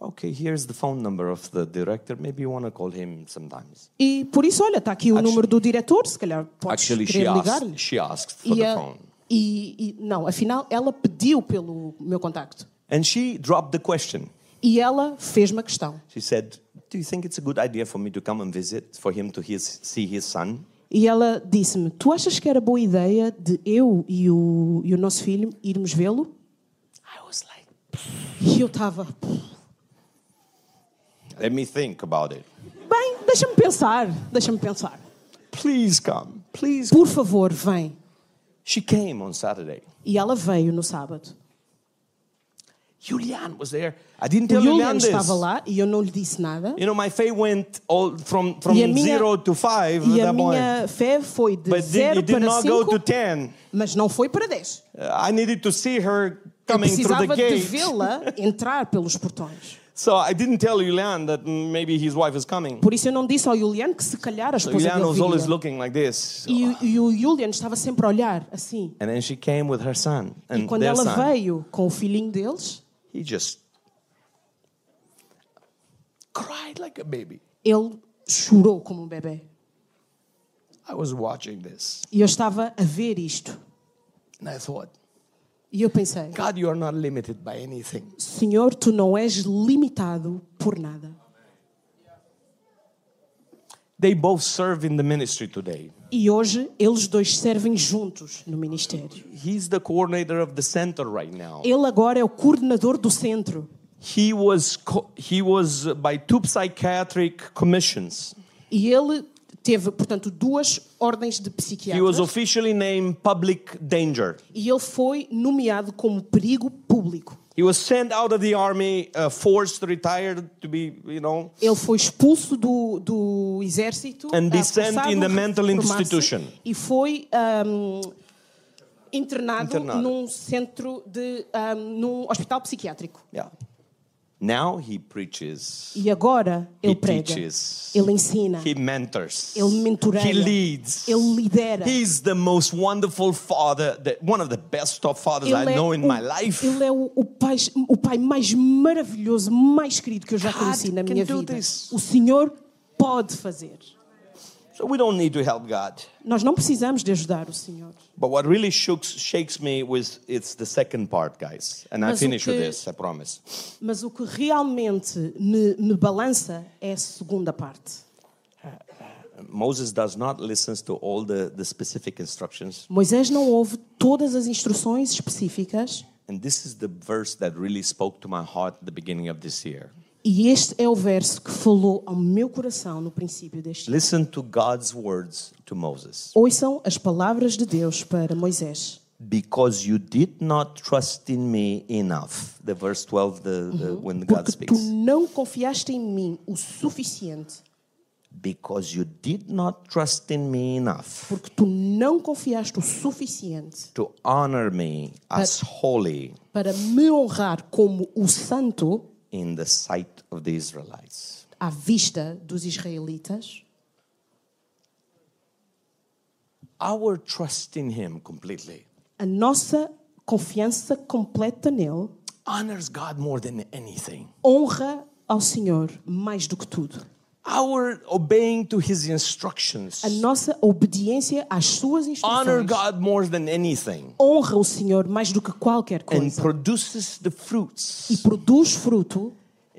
okay, here's the phone number of the director. Maybe you want to call him sometimes. E por isso, olha, está aqui o número do diretor, se calhar podes Actually, she querer asked, ligar-lhe. she asked for E, the a- phone. e- e- não, afinal, ela pediu pelo meu contacto. And she dropped the question. E ela fez-me a questão. She said, do you think it's a good idea for me to come and visit, for him to his, see his son? E ela disse-me: Tu achas que era boa ideia de eu e o, e o nosso filho irmos vê-lo? I was like, E eu estava. Let me think about it. Bem, deixa-me pensar, deixa-me pensar. Please come, please. Por favor, vem. She came on Saturday. E ela veio no sábado. Julian was there. I didn't tell Julian Julian estava this. lá e eu não lhe disse nada. You know, my faith went all from, from E a minha- zero to five E at a that point. minha fé foi de But did, 0 it did para not go to 5, 10. mas não foi para 10. Uh, I needed to see her Eu coming through the precisava de gate. vê-la (laughs) entrar pelos portões. So I didn't tell Julian that maybe his wife is coming. Por isso eu não disse ao Julian que se calhar a So esposa Julian dele was always viria. looking like this. E, o- e o Julian estava sempre a olhar assim. And then she came with her son E and quando their ela son. veio com o filhinho deles, He just cried like a baby. ele chorou como um bebê. I was watching this E eu estava a ver isto. and I thought, E eu pensei, God, you are not limited by anything. Senhor, tu não és limitado por nada. They both serve in the ministry today. E hoje eles dois servem juntos no ministério. He's the coordinator of the center right now. Ele agora é o coordenador do centro. He was he was by two psychiatric commissions. E ele teve, portanto, duas ordens de He was psiquiatras. officially named public danger. E ele foi nomeado como perigo público. He was sent out of the army, uh, forced, retired to be, you know, Ele foi expulso do, do exército And descent forçado in the mental institution. e foi ahm, internado, Internado. num centro de ahm, num hospital psiquiátrico. yeah. Now he preaches. E agora He ele prega, teaches. ele ensina, He mentors. ele mentoreia, He leads. ele lidera. He's the most wonderful father, that, one of the best top fathers I Ele é, know in o, my life. ele é o, o pai, o pai mais maravilhoso, mais querido que eu já God conheci na minha vida. this. O Senhor pode fazer. So we don't need to help God. Nós não precisamos de ajudar o Senhor. But what really shakes, shakes me was it's the second part, guys. And I Mas o finish with que- this, I promise. Mas o que realmente me, me balança é a segunda parte. Moses does not listen to all the, the specific instructions. Moisés não ouve todas as instruções específicas And this is the verse that really spoke to my heart at the beginning of this year. E este é o verso que falou ao meu coração no princípio deste. Listen to God's words to Moses. Ouçam as palavras de Deus para Moisés. Because you did not trust in me enough. The verse 12, the, the, when God Porque tu speaks. não confiaste em mim o suficiente. Because you did not trust in me enough Porque tu não confiaste o suficiente to honor me as holy para me honrar como o santo in the sight of the Israelites. à vista dos israelitas. Our trust in him completely A nossa confiança completa nele honors God more than anything. honra ao Senhor mais do que tudo. Our obeying to his instructions. A nossa obediência às suas instruções. honor God more than anything. Honra o Senhor mais do que qualquer coisa. and produces the fruits, e produz fruto,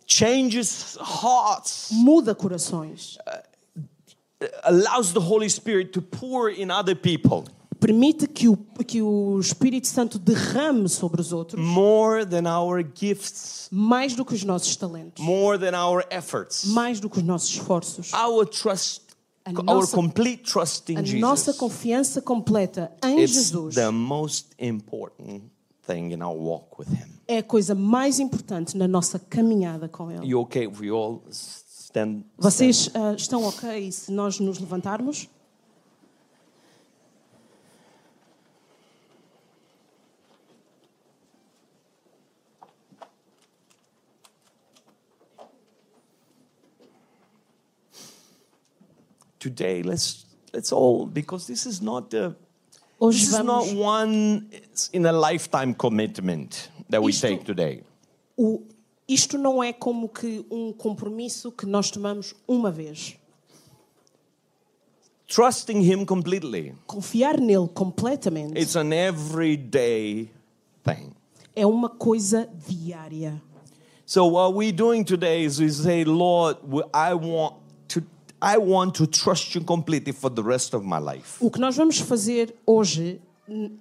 changes hearts, muda corações, uh, allows the Holy Spirit to pour in other people permite que o, que o Espírito Santo derrame sobre os outros more than our gifts, mais do que os nossos talentos, more than our efforts. mais do que os nossos esforços. Our trust, A our nossa- complete trust in A nossa Jesus. confiança completa em It's Jesus the most important thing in our walk with Him. é a coisa mais importante na nossa caminhada com Ele. You okay if we all stand? stand? Vocês ah, estão ok se nós nos levantarmos? Today let's let's all because this is not the Hoje this is not one in a lifetime commitment that we Isto- take today O, isto não é como que um compromisso que nós tomamos uma vez. trusting him completely Confiar nele completamente it's an everyday thing é uma coisa diária. so what we're doing today is we say lord i want i want to trust you completely for the rest of my life O que nós vamos fazer hoje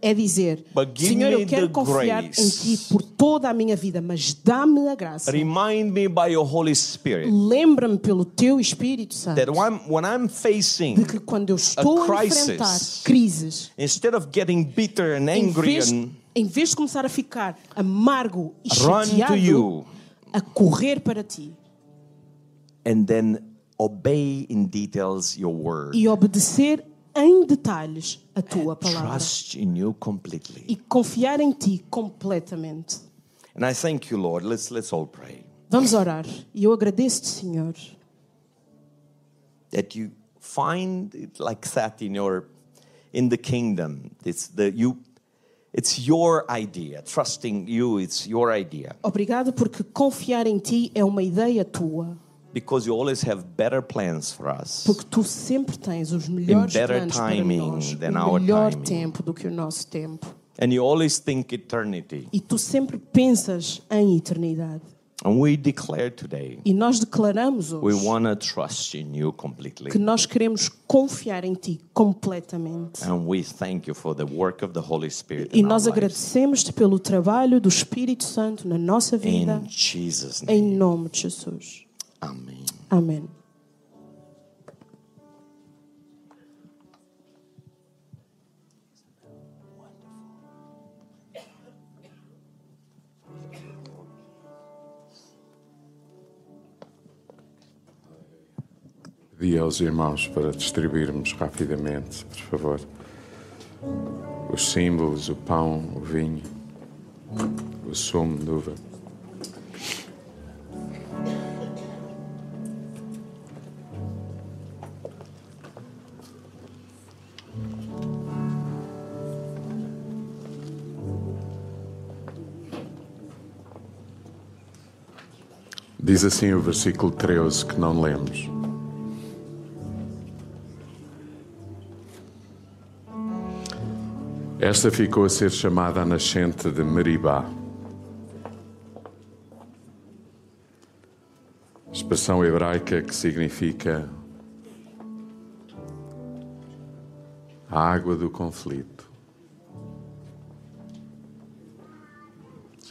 é dizer: Senhor, eu quero confiar em grace. ti por toda a minha vida, mas dá-me a graça. remind me by your holy spirit Lembra-me pelo teu Espírito Santo that when, I'm- when i'm de facing que quando eu estou a, crisis, enfrentar crises, instead of getting bitter and em angry vez, and em em vez de começar a ficar amargo e chateado, you. a correr para ti and then obey in details your word. e obedecer em detalhes a tua palavra Trust in you completely. e confiar em ti completamente. And I thank you, Lord. Let's let's all pray Vamos orar. E eu agradeço-te, Senhor, that you find it like that in your in the kingdom. It's the you. It's your idea. Trusting you, it's your idea Obrigado porque confiar em ti é uma ideia tua. Because you always have better plans for us. Porque tu sempre tens os melhores better planos para timing nós. than o our melhor timing. tempo do que o nosso tempo. And you always think eternity. E tu sempre pensas em eternidade. And we declare today E nós declaramos we hoje want to trust in you completely. que nós queremos confiar em ti completamente. And we thank you for the work of the Holy Spirit E in our nós agradecemos-te pelo trabalho do Espírito Santo na nossa vida. In Jesus' Em name. nome de Jesus. Amen. Amém. Pedi aos irmãos para distribuirmos rapidamente, por favor, os símbolos, o pão, o vinho, o sumo de uva. Diz assim o versículo 13 que não lemos. Esta ficou a ser chamada a nascente de Meribá. Expressão hebraica que significa a água do conflito.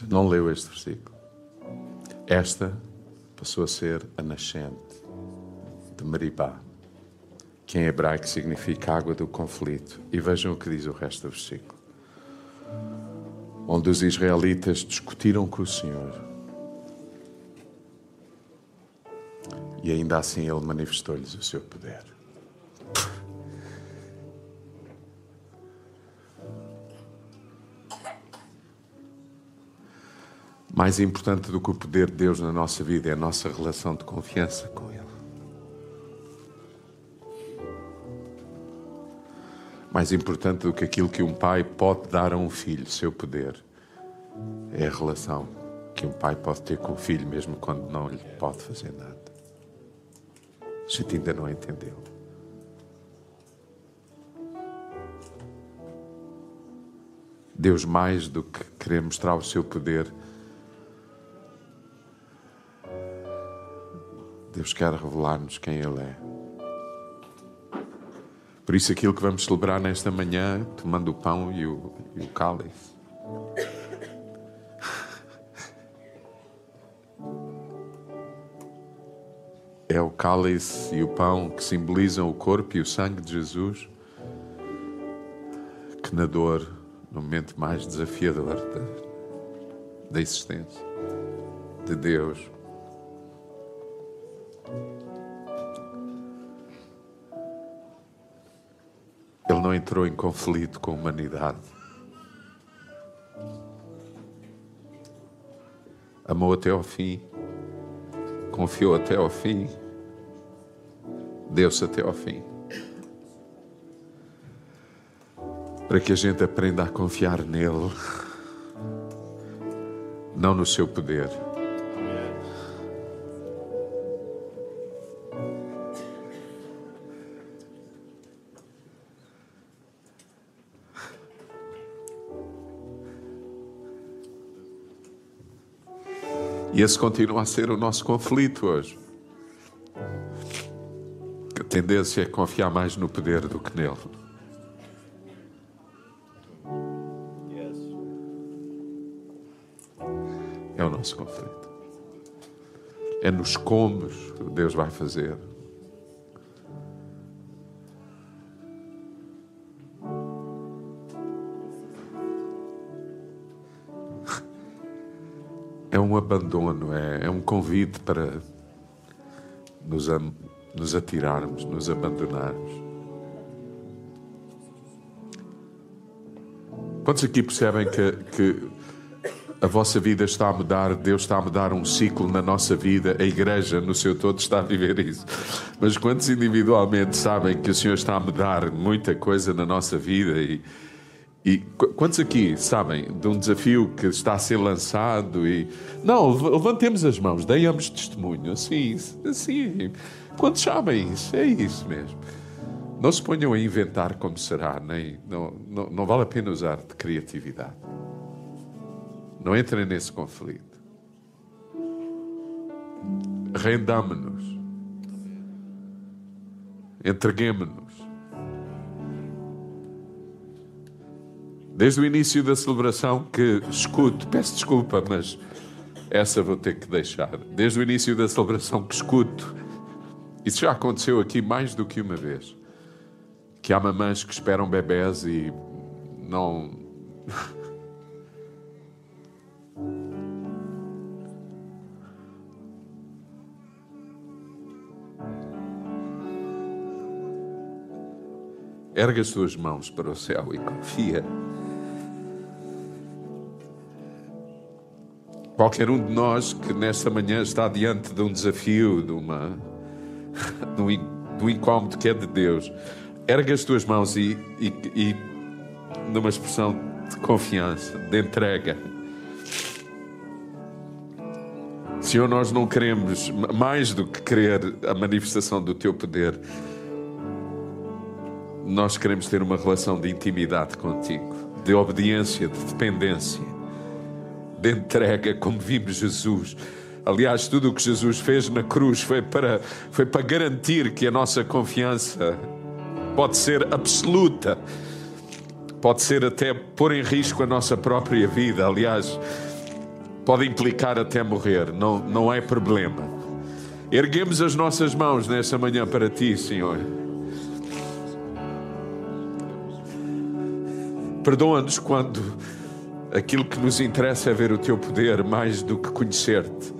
Não leu este versículo. Esta passou a ser a nascente de Meribá que em hebraico significa água do conflito. E vejam o que diz o resto do versículo. Onde os israelitas discutiram com o Senhor. E ainda assim ele manifestou-lhes o seu poder. Mais importante do que o poder de Deus na nossa vida é a nossa relação de confiança com Ele. Mais importante do que aquilo que um pai pode dar a um filho, seu poder, é a relação que um pai pode ter com o filho, mesmo quando não lhe pode fazer nada. A gente ainda não entendeu. Deus, mais do que querer mostrar o seu poder, Deus quer revelar-nos quem Ele é. Por isso, aquilo que vamos celebrar nesta manhã, tomando o pão e o, e o cálice, (laughs) é o cálice e o pão que simbolizam o corpo e o sangue de Jesus, que na dor, no momento mais desafiador da, da existência de Deus, Ele não entrou em conflito com a humanidade. Amou até ao fim. Confiou até ao fim. Deu-se até ao fim. Para que a gente aprenda a confiar nele, não no seu poder. E esse continua a ser o nosso conflito hoje. A tendência é confiar mais no poder do que nele. É o nosso conflito. É nos comos que Deus vai fazer. É um abandono, é, é um convite para nos, am- nos atirarmos, nos abandonarmos. Quantos aqui percebem que, que a vossa vida está a mudar, Deus está a mudar um ciclo na nossa vida, a igreja no seu todo está a viver isso. Mas quantos individualmente sabem que o Senhor está a mudar muita coisa na nossa vida e, e qu- quantos aqui sabem de um desafio que está a ser lançado e não, lev- levantemos as mãos, demos testemunho, assim, assim. Quantos sabem isso? É isso mesmo. Não se ponham a inventar como será, nem não, não, não vale a pena usar de criatividade. Não entrem nesse conflito. Rendamo-nos. Entreguemo-nos. Desde o início da celebração que escuto, peço desculpa, mas essa vou ter que deixar. Desde o início da celebração que escuto, isso já aconteceu aqui mais do que uma vez, que há mamães que esperam bebés e não (laughs) Erga as tuas mãos para o céu e confia. Qualquer um de nós que nesta manhã está diante de um desafio, de, uma, (laughs) de, um, de um incómodo que é de Deus, erga as tuas mãos e, e, e numa expressão de confiança, de entrega. Senhor, nós não queremos, mais do que querer a manifestação do teu poder, nós queremos ter uma relação de intimidade contigo, de obediência, de dependência, de entrega, como vimos Jesus. Aliás, tudo o que Jesus fez na cruz foi para, foi para garantir que a nossa confiança pode ser absoluta, pode ser até pôr em risco a nossa própria vida. Aliás, pode implicar até morrer, não, não é problema. Erguemos as nossas mãos nesta manhã para ti, Senhor. Perdoa-nos quando aquilo que nos interessa é ver o teu poder mais do que conhecer-te.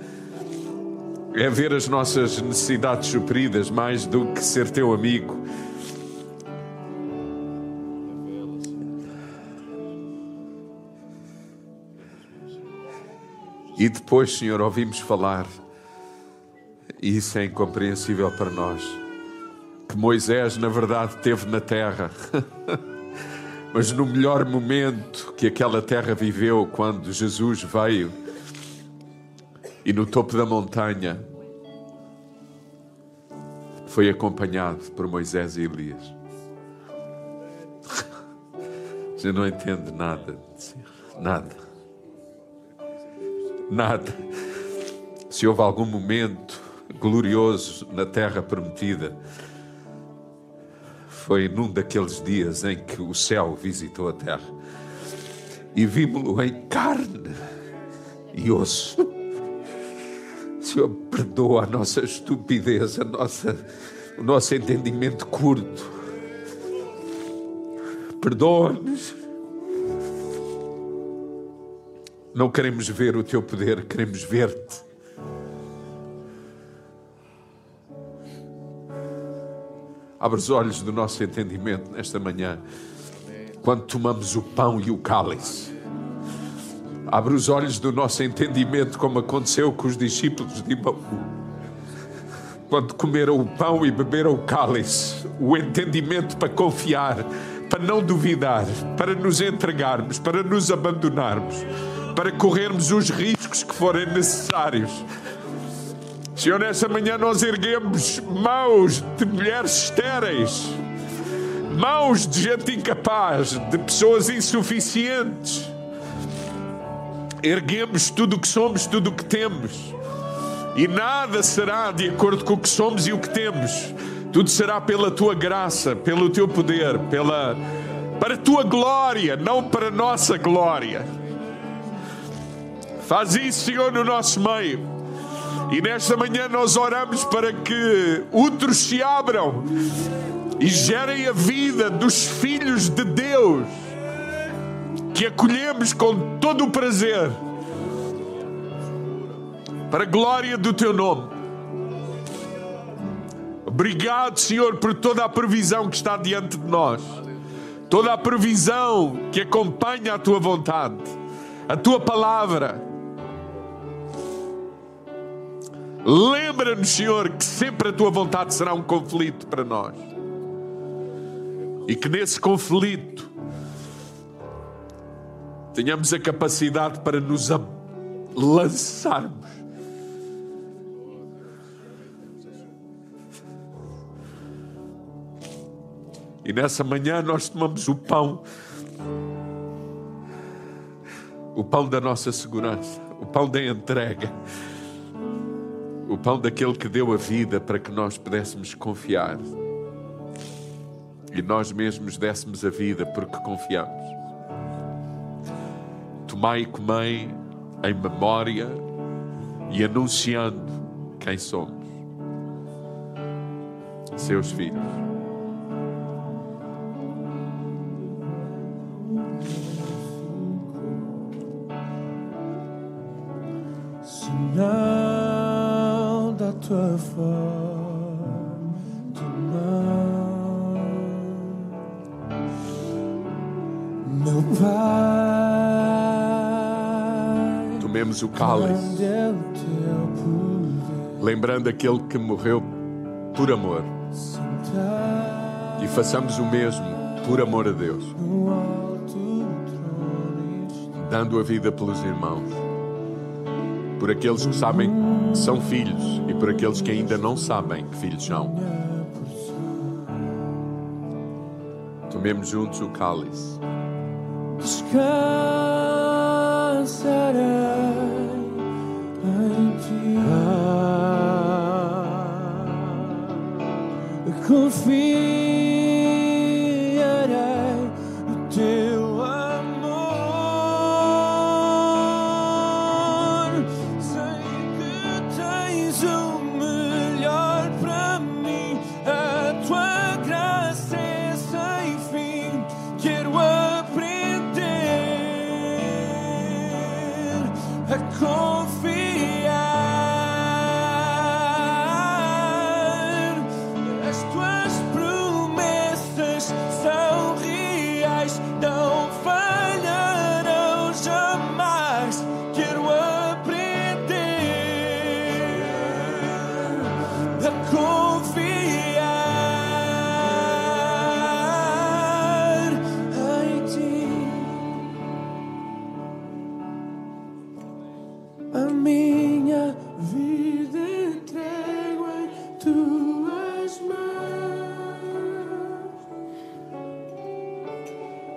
É ver as nossas necessidades supridas mais do que ser teu amigo. E depois, Senhor, ouvimos falar, e isso é incompreensível para nós, que Moisés, na verdade, teve na terra. (laughs) Mas no melhor momento que aquela terra viveu, quando Jesus veio e no topo da montanha foi acompanhado por Moisés e Elias. (laughs) Você não entende nada, nada, nada. Se houve algum momento glorioso na terra prometida, foi num daqueles dias em que o céu visitou a terra e vimos-lo em carne e osso. Senhor, perdoa a nossa estupidez, a nossa, o nosso entendimento curto. Perdoa-nos. Não queremos ver o teu poder, queremos ver-te. Abre os olhos do nosso entendimento nesta manhã, quando tomamos o pão e o cálice. Abre os olhos do nosso entendimento, como aconteceu com os discípulos de Emmaus. Quando comeram o pão e beberam o cálice, o entendimento para confiar, para não duvidar, para nos entregarmos, para nos abandonarmos, para corrermos os riscos que forem necessários. Senhor, nesta manhã nós erguemos mãos de mulheres estéreis, mãos de gente incapaz, de pessoas insuficientes. Erguemos tudo o que somos, tudo o que temos. E nada será de acordo com o que somos e o que temos. Tudo será pela tua graça, pelo teu poder, pela para a tua glória, não para a nossa glória. Faz isso, Senhor, no nosso meio. E nesta manhã nós oramos para que outros se abram e gerem a vida dos filhos de Deus, que acolhemos com todo o prazer. para a glória do teu nome. Obrigado, Senhor, por toda a provisão que está diante de nós, toda a provisão que acompanha a tua vontade, a tua palavra. Lembra-nos, Senhor, que sempre a tua vontade será um conflito para nós. E que nesse conflito tenhamos a capacidade para nos lançarmos. E nessa manhã nós tomamos o pão, o pão da nossa segurança, o pão da entrega, o pão daquele que deu a vida para que nós pudéssemos confiar e nós mesmos dessemos a vida porque confiamos. Tomai e comei em memória e anunciando quem somos, seus filhos. Tomemos o cálice. lembrando aquele que morreu por amor. E façamos o mesmo por amor a Deus, dando a vida pelos irmãos, por aqueles que sabem são filhos e por aqueles que ainda não sabem que filhos são. Tomemos juntos o cálice. descansarei em ti. Confiarei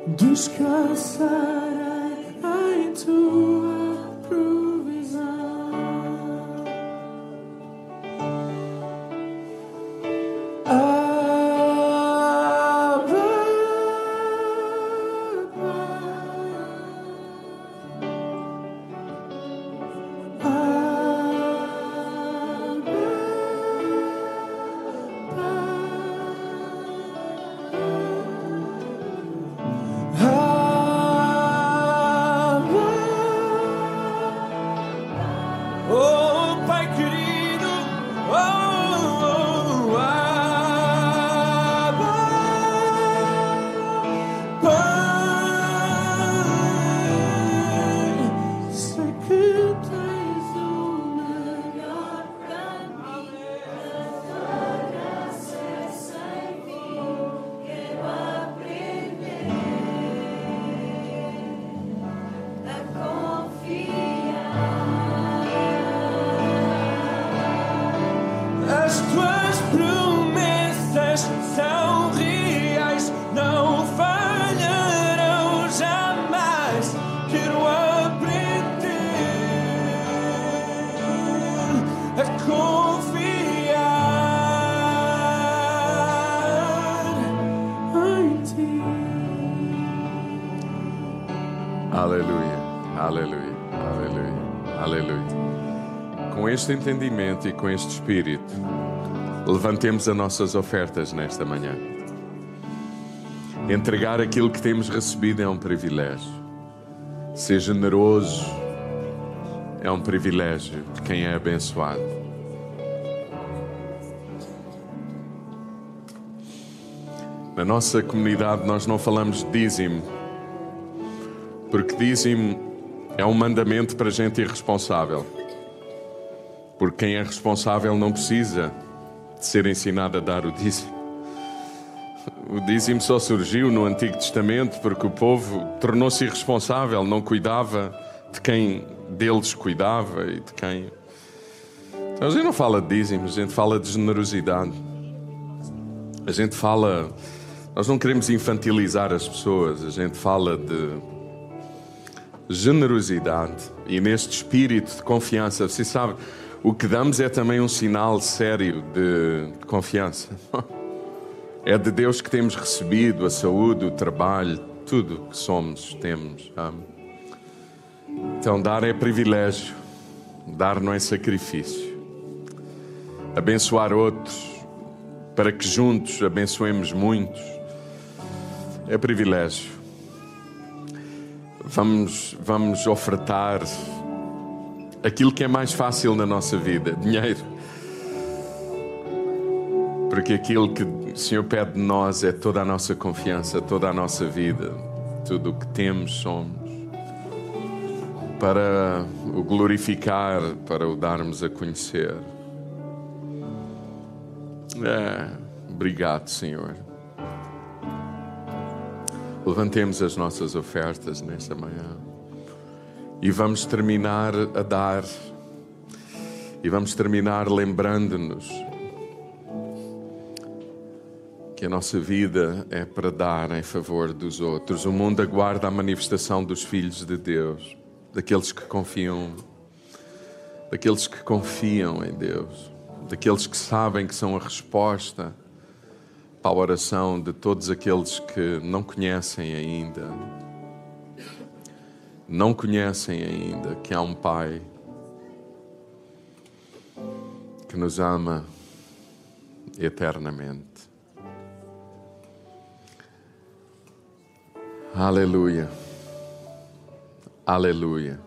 Descansarei em tua este entendimento e com este espírito, levantemos as nossas ofertas nesta manhã. Entregar aquilo que temos recebido é um privilégio. Ser generoso é um privilégio de quem é abençoado. Na nossa comunidade nós não falamos de dízimo, porque dízimo é um mandamento para gente irresponsável. Porque quem é responsável não precisa de ser ensinado a dar o dízimo. O dízimo só surgiu no Antigo Testamento porque o povo tornou-se irresponsável, não cuidava de quem deles cuidava e de quem. Então a gente não fala de dízimo, a gente fala de generosidade. A gente fala. Nós não queremos infantilizar as pessoas, a gente fala de generosidade e neste espírito de confiança. Você sabe, o que damos é também um sinal sério de confiança. (laughs) É de Deus que temos recebido a saúde, o trabalho, tudo que somos, temos. Então, dar é privilégio, dar não é sacrifício. Abençoar outros, para que juntos abençoemos muitos, é privilégio. Vamos, vamos ofertar aquilo que é mais fácil na nossa vida: dinheiro porque aquilo que o Senhor pede de nós é toda a nossa confiança, toda a nossa vida, tudo o que temos, somos, para o glorificar, para o darmos a conhecer. É, obrigado, Senhor. Levantemos as nossas ofertas nesta manhã e vamos terminar a dar. E vamos terminar lembrando-nos que a nossa vida é para dar em favor dos outros. O mundo aguarda a manifestação dos filhos de Deus, daqueles que confiam, daqueles que confiam em Deus, daqueles que sabem que são a resposta para a oração de todos aqueles que não conhecem ainda. Não conhecem ainda que há um Pai que nos ama eternamente. Aleluia. Aleluia.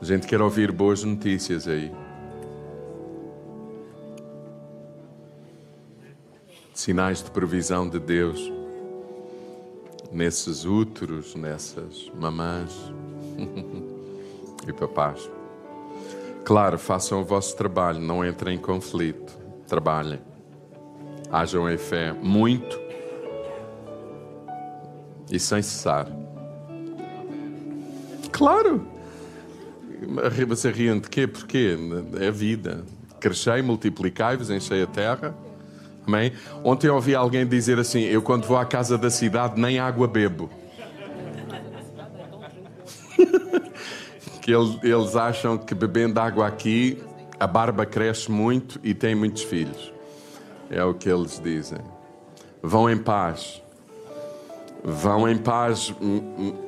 A gente quer ouvir boas notícias aí. Sinais de provisão de Deus nesses úteros, nessas mamãs (laughs) e papás. Claro, façam o vosso trabalho, não entrem em conflito. Trabalhem hajam em fé muito e sem cessar. Claro! Você rindo de quê? Porquê? É vida. Crescei, multiplicai-vos, enchei a terra. Amém? Ontem ouvi alguém dizer assim: Eu, quando vou à casa da cidade, nem água bebo. (laughs) que eles acham que bebendo água aqui, a barba cresce muito e tem muitos filhos. É o que eles dizem. Vão em paz. Vão em paz,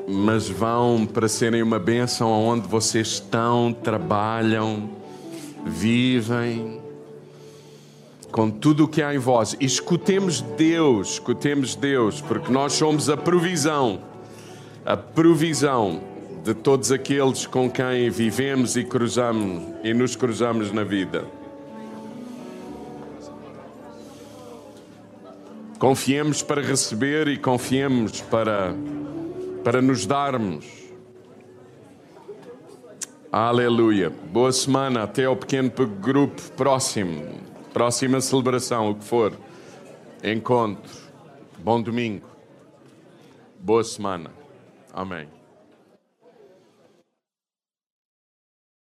mas vão para serem uma bênção onde vocês estão, trabalham, vivem, com tudo o que há em vós. E escutemos Deus, escutemos Deus, porque nós somos a provisão, a provisão de todos aqueles com quem vivemos e cruzamos e nos cruzamos na vida. Confiemos para receber e confiemos para, para nos darmos. Aleluia. Boa semana. Até ao pequeno grupo próximo. Próxima celebração, o que for. Encontro. Bom domingo. Boa semana. Amém.